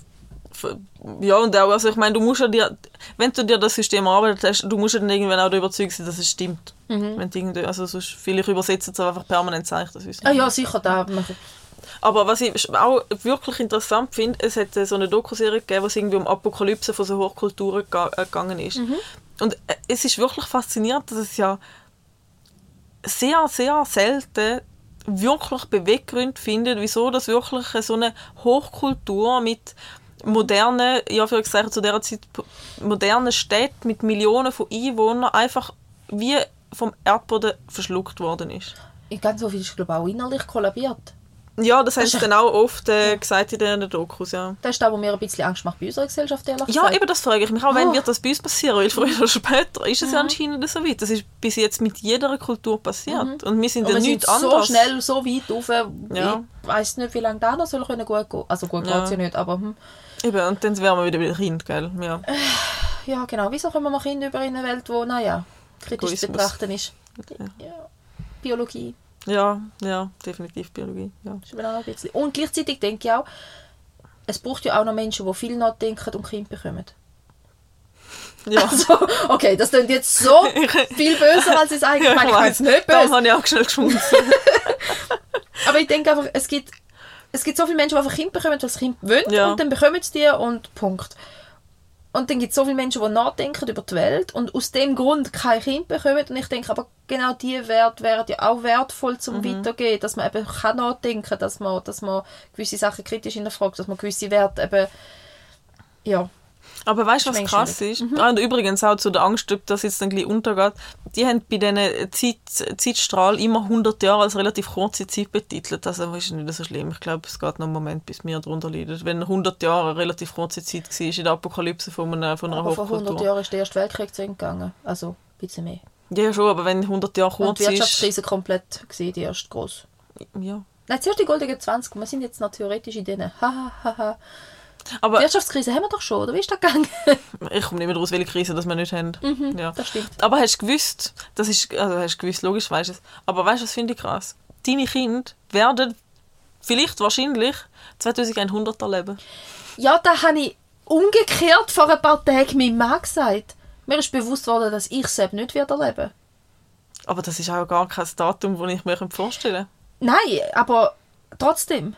ja, und auch, also ich meine, du musst ja dir, wenn du dir das System arbeitet hast, du musst ja dann irgendwann auch überzeugt sein, dass es stimmt. Mhm. Wenn du irgendwie, also sonst, vielleicht übersetzen sie einfach permanent Zeichen, das Ah ja, sicher, da. Aber was ich auch wirklich interessant finde, es hat äh, so eine Dokuserie gegeben, wo es irgendwie um Apokalypse von so Hochkulturen äh, gegangen ist. Und äh, es ist wirklich faszinierend, dass es ja sehr, sehr selten wirklich Beweggründe findet, wieso das wirklich so eine Hochkultur mit modernen, ja, für zu dieser Zeit modernen Städten mit Millionen von Einwohnern einfach wie vom Erdboden verschluckt worden ist. In ganz so viel ist, glaube ich, auch innerlich kollabiert. Ja, das haben ist sie dann auch oft äh, gesagt in den Dokus, ja. Das ist da, wo mir ein bisschen Angst macht bei unserer Gesellschaft, ehrlich Ja, gesagt. eben das frage ich mich auch, wann Ah. wird das bei uns passieren? Weil früher oder später ist es ja anscheinend so weit. Das ist bis jetzt mit jeder Kultur passiert. Und wir sind Und ja wir sind nichts so anderes. schnell, so weit rauf. Ja. Ich weiß nicht, wie lange da noch soll können gut gehen. Also gut Ja. geht ja nicht, aber hm. Eben, und dann wären wir wieder wieder Kind, gell? Ja. ja, genau. Wieso kommen wir Kinder über in eine Welt, wo, naja, kritisch zu Egoismus. betrachten ist? Ja. Ja. Biologie ja, ja, definitiv Biologie. Ja. ist eben auch ein bisschen. Und gleichzeitig denke ich auch, es braucht ja auch noch Menschen, die viel nachdenken und Kinder bekommen. Ja. Also, okay, das klingt jetzt so viel böser, als es eigentlich Ja, meine. Ich meine es nicht Darum böse. habe ich auch schnell geschmunzelt. Aber ich denke einfach, es gibt, es gibt so viele Menschen, die einfach Kinder bekommen, weil sie Kind wollen Ja. und dann bekommen sie die und Punkt. Und dann gibt es so viele Menschen, die nachdenken über die Welt und aus dem Grund kein Kind bekommen. Und ich denke, aber genau diese Werte wären ja auch wertvoll zum Mhm. Weitergehen, dass man eben kann nachdenken, dass man, dass man gewisse Sachen kritisch hinterfragt, dass man gewisse Werte eben, ja, Aber weißt du, was krass ist? Ah, und übrigens auch zu der Angst, ob das jetzt dann gleich untergeht. Die haben bei diesen Zeit, Zeitstrahl immer 100 Jahre als relativ kurze Zeit betitelt. Also ist nicht so schlimm. Ich glaube, es geht noch einen Moment, bis wir darunter leiden. Wenn 100 Jahre eine relativ kurze Zeit war in der Apokalypse von einer, von einer aber vor 100 Hochkultur. Jahren ist der Erste Weltkrieg zu Ende gegangen. Also ein bisschen mehr. Ja, schon, aber wenn 100 Jahre Und kurz die ist... Wirtschaftskrise komplett gewesen, die erste groß. Ja. Nein, zuerst die goldenen 20. Wir sind jetzt noch theoretisch in denen. Haha, Aber Wirtschaftskrise haben wir doch schon, oder wie ist das gegangen? ich komme nicht mehr raus, welche Krise das wir nicht haben. ja. Das stimmt. Aber hast du gewusst, das ist, also hast du gewusst, logisch weißt du es, aber weißt du, was finde ich krass? Deine Kinder werden vielleicht, wahrscheinlich, 2100 erleben. Ja, da habe ich umgekehrt vor ein paar Tagen meinem Mann gesagt. Mir ist bewusst worden, dass ich es selbst nicht werde erleben Aber das ist auch gar kein Datum, das ich mir vorstellen Nein, aber trotzdem.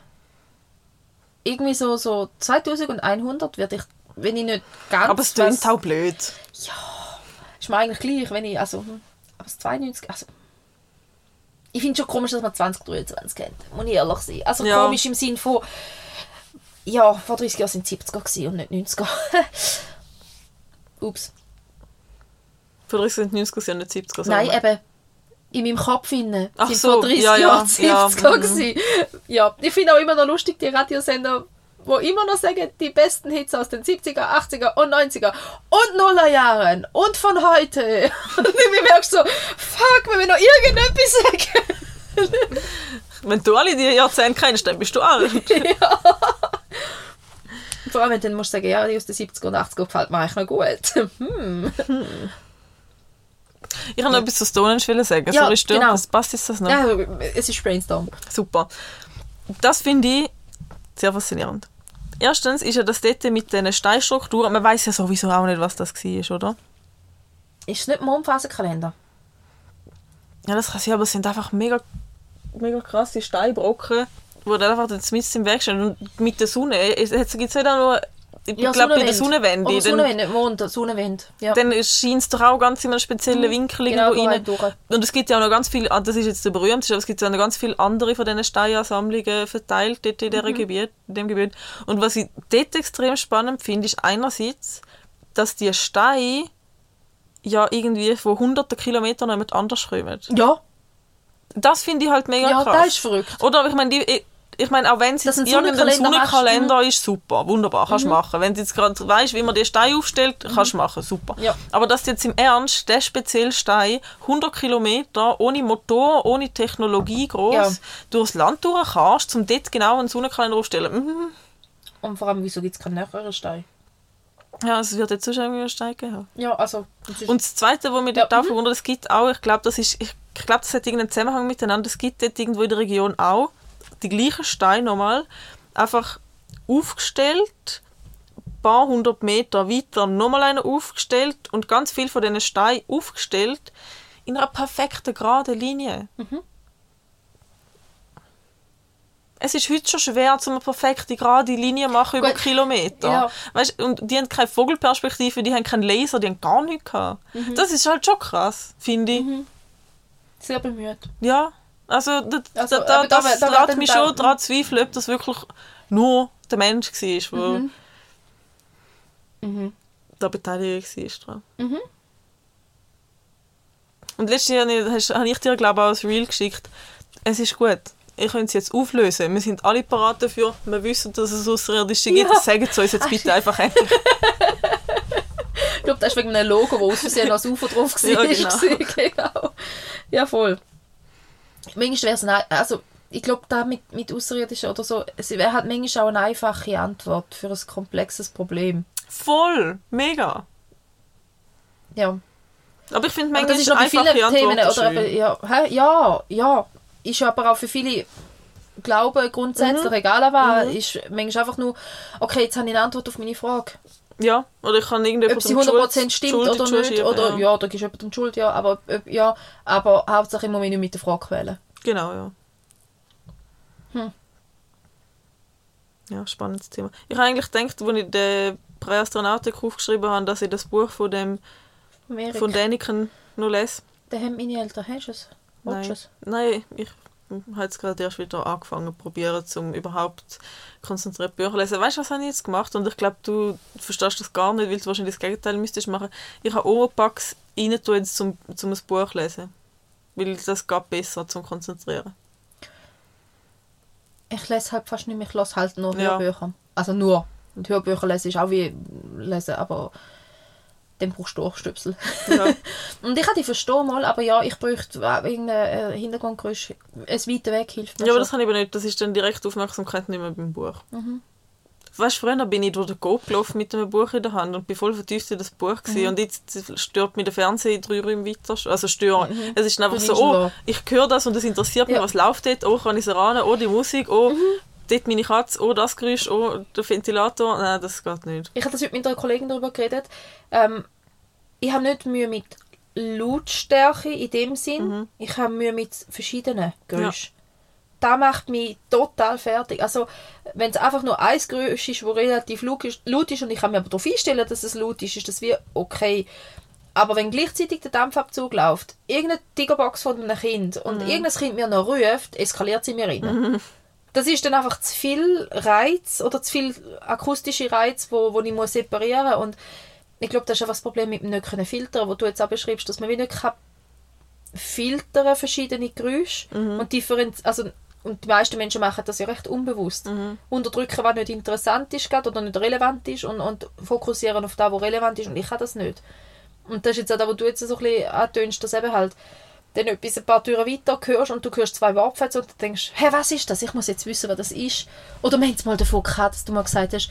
Irgendwie so, so 2100 werde ich, wenn ich nicht ganz... Aber es klingt auch blöd. Ist mir eigentlich gleich, wenn ich, also, hm, aber das 92, also, ich finde schon komisch, dass man 2023 kennt, muss ich ehrlich sein. Also Ja. komisch im Sinn von, ja, vor 30 Jahren sind es 70er gewesen und nicht 90er. Ups. Für 30 sind 90er Jahre nicht 70er. Nein, sagen eben, in meinem Kopf innen Ach sind so, vor 30 ja, ja, Jahren 70er ja, mhm. gewesen. Ja, ich finde auch immer noch lustig, die Radiosender, wo immer noch sagen, die besten Hits aus den 70er, 80er und 90er und Nullerjahren und von heute. Und ich merke so, fuck, wenn wir noch irgendetwas sagen. Wenn du alle die Jahrzehnte kennst, dann bist du alt. Vor allem, wenn du dann musst du sagen, ja, die aus den 70er und 80er gefällt mir eigentlich noch gut. Hm. Ich habe noch etwas zu Stonehenge wollen sagen. Ja, Sorry, stört genau. das? Passt jetzt das noch? Ja, es ist Brainstorm. Super. Das finde ich sehr faszinierend. erstens ist ja das dort mit diesen Steinstrukturen, man weiß ja sowieso auch nicht, was das war, oder? Ist es nicht Mondphasenkalender? Ja, das kann sein, aber es sind einfach mega, mega krasse Steinbrocken, die dann einfach jetzt mit im Weg stehen. Und mit der Sonne, es gibt es nicht auch nur, ich Ja, glaube bei der Sonnenwende. Oder Sonnenwende, Mond, Sonnenwende. Ja. dann scheint es doch auch ganz in einem speziellen Winkel genau, irgendwo wo rein. durch. Und es gibt ja auch noch ganz viele, ah, das ist jetzt der berühmteste, aber es gibt ja noch ganz viele andere von diesen Steinansammlungen verteilt dort in, dieser Gebiet, in dem Gebiet. Und was ich dort extrem spannend finde, ist einerseits, dass die Steine ja irgendwie von hunderten Kilometern jemand anders kommen. Ja, Das finde ich halt mega ja krass. das ist verrückt. Oder ich meine, die, ich, meine, auch wenn es jetzt ein irgendein Sonnenkalender Sonnenkalender ist, super, wunderbar, kannst du machen. Wenn du jetzt gerade weißt, wie man den Stein aufstellt, kannst du machen, super. Ja. Aber dass du jetzt im Ernst der spezielle Stein 100 Kilometer ohne Motor, ohne Technologie groß Ja. durchs Land durch kannst, um dort genau einen Sonnenkalender aufzustellen. Mhm. Und vor allem, wieso gibt es keinen näheren Stein? Ja, es wird jetzt irgendwie einen Stein geben. Ja, also... das Und das Zweite, was mich Ja, auch mhm. verwundert, es gibt auch, ich glaube, das ist, ich, ich glaube, das hat irgendeinen Zusammenhang miteinander. Es gibt dort irgendwo in der Region auch die gleichen Steine nochmal, einfach aufgestellt, ein paar hundert Meter weiter nochmal einen aufgestellt und ganz viel von diesen Steinen aufgestellt in einer perfekten geraden Linie. Mhm. Es ist heute schon schwer, um eine perfekte gerade Linie zu machen über Gut. Kilometer. Ja. Weißt, und die haben keine Vogelperspektive, die haben keinen Laser, die haben gar nichts gehabt. Mhm. Das ist halt schon krass, finde ich. Sehr bemüht. Ja, also, da, Also, da, da, da das da wär lässt mich da- schon daran zweifeln, ob das wirklich nur der Mensch war, der Mhm. Mhm. da beteiligt war. dran. Mhm. Und letztes Jahr habe ich, hast- habe ich dir, glaube ich, ein Reel geschickt. Es ist gut. Ich könnte es jetzt auflösen. Wir sind alle parat dafür. Wir wissen, dass es Außerirdische gibt. Ja. Sagen Sie uns jetzt bitte einfach endlich. Ich glaube, das ist wegen einem Logo, wo aus Versehen noch das UFO drauf war. Ja, genau. genau. Ja, voll. Manchmal wäre es ein, also ich glaube, da mit, mit Außerirdischen oder so, es wäre halt manchmal auch eine einfache Antwort für ein komplexes Problem. Voll. Mega. Ja. Aber ich finde Aber manchmal das ist noch bei einfache vielen Themen, Antworten oder schön. eben, ja, ja, ja, ist aber auch für viele Glauben grundsätzlich, Mhm. egal was, ist manchmal einfach nur, okay, jetzt habe ich eine Antwort auf meine Frage. Ja, oder ich kann Ob irgendjemandem sie die 100% Schuld- stimmt Schuld oder nicht, oder ja. ja, da gibst du jemandem die Schuld, ja, aber, ob- ja, aber Hauptsache ich muss nicht mit der Frage quälen. Genau, ja. Hm. Ja, spannendes Thema. Ich habe eigentlich gedacht, als ich den Präastronautik aufgeschrieben habe, dass ich das Buch von dem Amerika. von Däniken noch lese. Da haben meine Eltern, hast du es? Nein? Nein ich habe jetzt gerade erst wieder angefangen zu probieren, um überhaupt konzentriert Bücher zu lesen. Weißt du, was habe ich jetzt gemacht? Und ich glaube, du verstehst das gar nicht, weil du wahrscheinlich das Gegenteil müsstest machen. Ich habe Oropax rein tun, zum, zum ein Buch zu lesen. Weil das geht besser zum Konzentrieren. Ich lese halt fast nicht mehr, ich lese halt nur Ja. Hörbücher. Also nur. Und Hörbücher lese ich auch wie lesen, aber dann brauchst du Ohrstöpsel. Ja. Und ich kann die verstehen mal, aber ja, ich bräuchte auch irgendein äh, Hintergrundgeräusch. Es weiter weg hilft mir Ja, aber schon. das kann ich aber nicht. Das ist dann direkt Aufmerksamkeit nicht mehr beim Buch. Mhm. Weißt du, früher bin ich durch den Go gelaufen mit einem Buch in der Hand und bin voll vertieft in das Buch Mhm. und jetzt stört mich der Fernseher drei Räume weiter. Also stören. Es ist einfach so, oh, ich höre das und es interessiert mich, Ja. Mhm. was läuft dort, oh, kann ich es erahnen, oh, die Musik, oh, dort meine Katze, oh, das Geräusch, oh, der Ventilator. Nein, das geht nicht. Ich habe das mit einer Kollegin darüber geredet. Ähm, ich habe nicht Mühe mit Lautstärke in dem Sinn. Mhm. Ich habe Mühe mit verschiedenen Geräuschen. Das macht mich total fertig. Also, wenn es einfach nur ein Geräusch ist, das relativ laut ist, laut ist und ich kann mir aber darauf einstellen, dass es laut ist, ist das wie okay. Aber wenn gleichzeitig der Dampfabzug läuft, irgendeine Tigerbox von einem Kind und irgendein Kind mir noch ruft, eskaliert sie mir rein. Das ist dann einfach zu viel Reiz oder zu viel akustische Reiz, wo, wo ich muss separieren und ich glaube, das ist einfach das Problem mit dem nicht können filtern, wo du jetzt auch beschreibst, dass man wie nicht kann filtern verschiedene Geräusche und differenz also und die meisten Menschen machen das ja recht unbewusst. Unterdrücken, was nicht interessant ist oder nicht relevant ist und, und fokussieren auf das, was relevant ist und ich kann das nicht. Und das ist jetzt auch das, was du jetzt so ein bisschen antönst, dass eben halt dann etwas ein paar Türen weiter hörst und du hörst zwei Wortfetzen und du denkst, hä, was ist das? Ich muss jetzt wissen, was das ist. Oder wir haben es mal davon gehabt, dass du mal gesagt hast,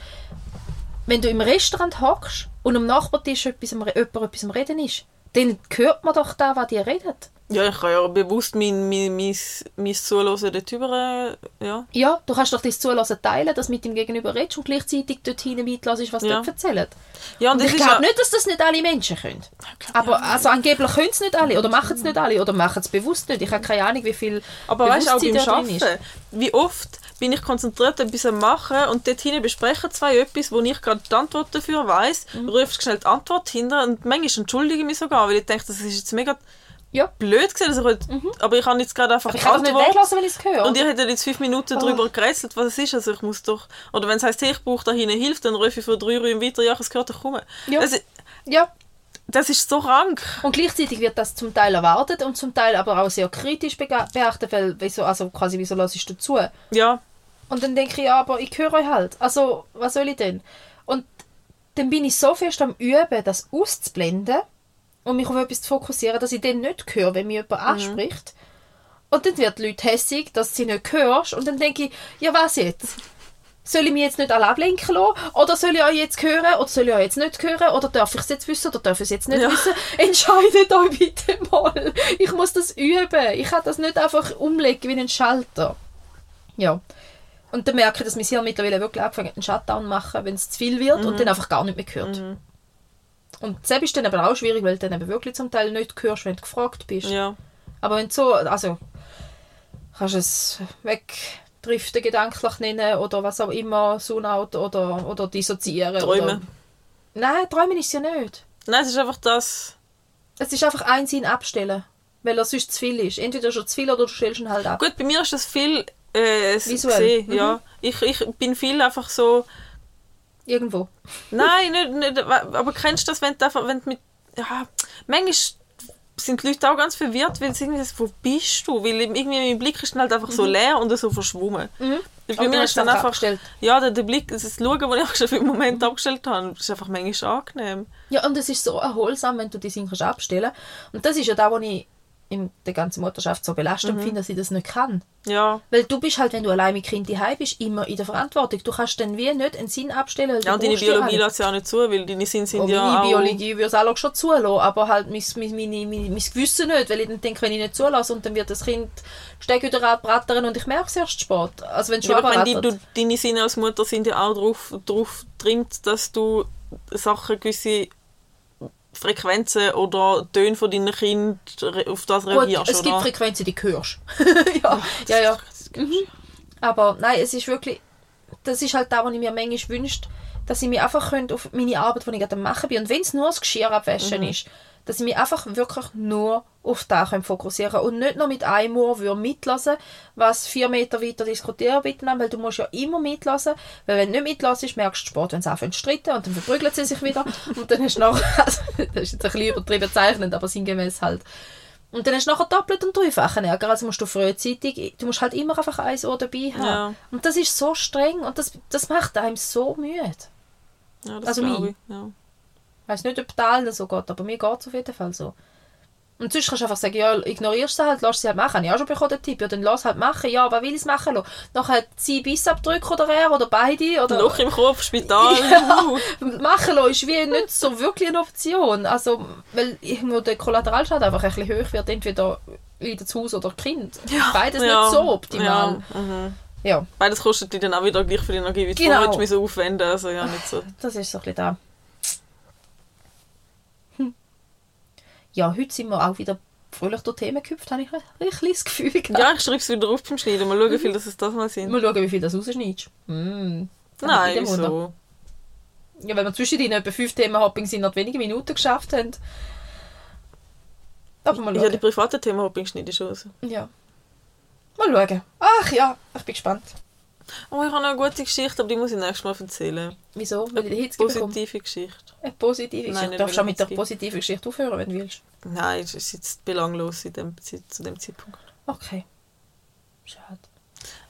wenn du im Restaurant hockst und am Nachbartisch etwas, jemand etwas am Reden ist, dann hört man doch da, was die redet. Ja, ich kann ja bewusst mein, mein, mein, mein Zuhören dort über, äh, ja. Ja, du kannst doch dein Zulassen teilen, dass du mit dem Gegenüber redest und gleichzeitig dort hinten mitlässt, was Ja. dort erzählen. Ja, und, Und ich ist glaube ja, nicht, dass das nicht alle Menschen können. Aber also angeblich können es nicht alle oder machen es nicht alle oder machen es bewusst nicht. Ich habe keine Ahnung, wie viel aber weißt du, auch beim Arbeiten, wie oft bin ich konzentriert etwas am machen und dort hinten besprechen zwei etwas, wo ich gerade die Antwort dafür weiss, Mhm. rufst schnell die Antwort hinter und manchmal entschuldige ich mich sogar, weil ich denke, das ist jetzt mega Ja. blöd gewesen, dass ich heute, aber ich habe jetzt gerade einfach Mhm. Ich kann doch nicht weglassen, wenn ich es höre. und ihr hättet jetzt fünf Minuten Oh. darüber gerätselt, was es ist. Also ich muss doch... Oder wenn es heisst, hey, ich brauche da hinten Hilfe, dann rufe ich für drei Räume weiter, ja, es gehört, ich komme. Ja. Das, ist- ja. das ist so krank. Und gleichzeitig wird das zum Teil erwartet und zum Teil aber auch sehr kritisch beachtet, weil wieso, also quasi wieso lasse ich dazu? Ja, Und dann denke ich, ja, aber ich höre euch halt. Also, was soll ich denn? Und dann bin ich so fest am Üben, das auszublenden und mich auf etwas zu fokussieren, dass ich dann nicht höre, wenn mich jemand anspricht. Und dann wird die Leute hässig, dass sie nicht hörst. Und dann denke ich, ja, was jetzt? Soll ich mich jetzt nicht alle ablenken lassen? Oder soll ich euch jetzt hören? Oder soll ich euch jetzt nicht hören? Oder darf ich es jetzt wissen? Oder darf ich es jetzt nicht Ja. wissen? Entscheidet euch bitte mal. Ich muss das üben. Ich kann das nicht einfach umlegen wie einen Schalter. Ja. Und dann merke ich, dass mein Hirn mittlerweile wirklich angefangen einen Shutdown machen, wenn es zu viel wird Mhm. und dann einfach gar nicht mehr hört. Und selbst ist dann aber auch schwierig, weil du dann eben wirklich zum Teil nicht hörst, wenn du gefragt bist. ja. Aber wenn du so, also kannst du es wegdriften gedanklich nennen oder was auch immer, Zoneout oder, oder dissoziieren. Oder, Träumen. Nein, träumen ist ja nicht. Nein, es ist einfach das... Es ist einfach ein Sinn abstellen, weil er sonst zu viel ist. Entweder schon zu viel oder du stellst ihn halt ab. Gut, bei mir ist das viel... Äh, Visuell. gesehen, ja. Ich, ich bin viel einfach so... Irgendwo. Nein, nicht, nicht, aber kennst du das, wenn du. Wenn du mit, ja, manchmal sind die Leute auch ganz verwirrt, weil sie irgendwie sagen, wo bist du? Weil irgendwie mein Blick ist dann halt einfach so leer und so verschwommen. Bei Mhm. Aber mir ist dann einfach abgestellt. Ja, der, der Blick, das Schauen, das ich schon für den Moment abgestellt habe, ist einfach manchmal angenehm. Ja, und es ist so erholsam, wenn du die Sachen kannst abstellen Und das ist ja da, wo ich in der ganzen Mutterschaft so belastend Mhm. finde, dass ich das nicht kann. Ja, Weil du bist halt, wenn du allein mit Kind daheim bist, immer in der Verantwortung. Du kannst dann wie nicht einen Sinn abstellen, weil ja und deine Biologie alle. lässt ja auch nicht zu, weil deine Sinne sind Oh, ja meine auch... Biologie würde es auch schon zulassen, aber halt mein, mein, meine, mein Gewissen nicht, weil ich dann denke, wenn ich nicht zulasse und dann wird das Kind Steg wieder abrattern und ich merke es erst spät. Also wenn schon Ja, aber die, du, deine Sinne als Mutter sind ja auch darauf drauf dass du Sachen, gewisse Frequenzen oder Töne von deinen Kindern auf das Gut, reagierst, es gibt oder? Frequenzen, die hörst. ja, ja, ja. Mhm. Aber nein, es ist wirklich, das ist halt da, was ich mir manchmal wünsche, dass ich mich einfach auf meine Arbeit, die ich gerade machen bin, und wenn es nur das Geschirr abwaschen ist, dass ich mich einfach wirklich nur auf das können fokussieren und nicht noch mit einem Ohr würde mitlassen, was vier Meter weiter diskutieren miteinander, weil du musst ja immer mitlassen, weil wenn du nicht mitlässt, merkst du spät, wenn sie anfangen zu streiten und dann verprügeln sie sich wieder und dann hast du nachher, also, das ist jetzt ein bisschen übertrieben zeichnend, aber sinngemäß halt, und dann hast du nachher doppelt und dreifachen Ärger. Also musst du frühzeitig, du musst halt immer einfach ein Ohr dabei haben. Ja. Und das ist so streng und das, das macht einem so müde. Ja, das also glaube ich. Ja. Ich weiß nicht, ob allen so geht, aber mir geht es auf jeden Fall so. Und sonst kannst du einfach sagen, ja, ignorierst sie halt, lass sie halt machen. Habe ich auch schon bekommen, den Tipp. Ja, dann lass halt machen. Ja, aber will ich es machen lassen? Nachher sie Bissabdrücke oder er oder beide. Oder Loch im Kopf, Spital. Ja. machen lassen ist wie nicht so wirklich eine Option. Also, weil irgendwo der Kollateralschaden einfach ein bisschen hoch wird, entweder in das Haus oder Kind. Beides Ja. nicht so optimal. Ja, mhm. Ja, Beides kostet dich dann auch wieder gleich viel Energie, wie du Genau. vorher müssen aufwenden Also ja, nicht so. das ist so ein bisschen da. Ja, heute sind wir auch wieder fröhlich durch Themen gehüpft, habe ich ein bisschen das Gefühl gehabt. Ja, ich schreibe es wieder auf beim Schneiden. Mal schauen, wie viel das es das mal sind. Mal schauen, wie viel das rausschneidest. Mm. Nein, wieso? Ja, wenn wir zwischendrin etwa fünf Themenhoppings in noch wenige Minuten geschafft haben. Aber mal Ja, die schauen. privaten Themenhopping schneide ich schon raus. Ja. Mal schauen. Ach ja, ich bin gespannt. Oh, ich habe noch eine gute Geschichte, aber die muss ich nächstes Mal erzählen. Wieso? Weil bekomme. Positive Geschichte. Eine positive Nein, Geschichte. nicht Du darfst schon mit der positiven Geschichte aufhören, wenn du willst. Nein, es ist jetzt belanglos in dem, zu dem Zeitpunkt. Okay. Schade.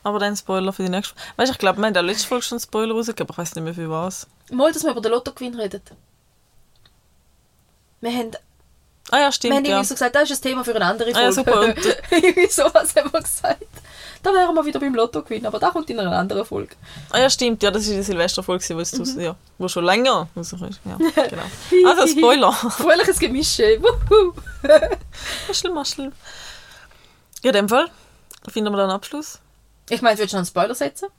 Aber dann Spoiler für die nächste Folge. Weißt du, ich glaube, wir haben in der letzten Folge schon einen Spoiler rausgegeben, aber ich weiß nicht mehr für was. Mal, dass wir über den Lottogewinn reden. Wir haben, Ah ja, wir stimmt, haben ja. irgendwie so gesagt, das ist ein Thema für eine andere Ah ja, Folge. super. Und, irgendwie sowas haben wir gesagt. Da wären wir wieder beim Lotto gewinnen, aber da kommt in einer anderen Folge. Ah ja, stimmt. Ja, das war die Silvesterfolge, wo, es mhm. ja, wo schon länger rauskommt. Ja, genau. Also, Spoiler. Fröhliches Gemische. Maschel, Maschel. Ja, in dem Fall finden wir dann einen Abschluss. Ich meine, willst du noch einen Spoiler setzen?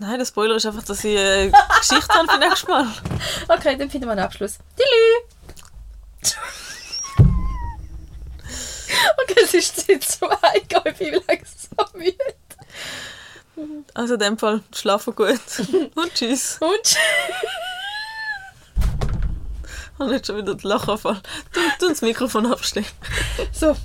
Nein, der Spoiler ist einfach, dass ich eine Geschichte habe für nächstes Mal. Okay, dann finden wir einen Abschluss. Tschüss. Okay, es ist Zeit zwei. Ich bin langsam müde. Also in dem Fall, schlafen gut. Und tschüss. Und tschüss. Und jetzt schon wieder den Lachanfall. Du, du das Mikrofon abstellen. So.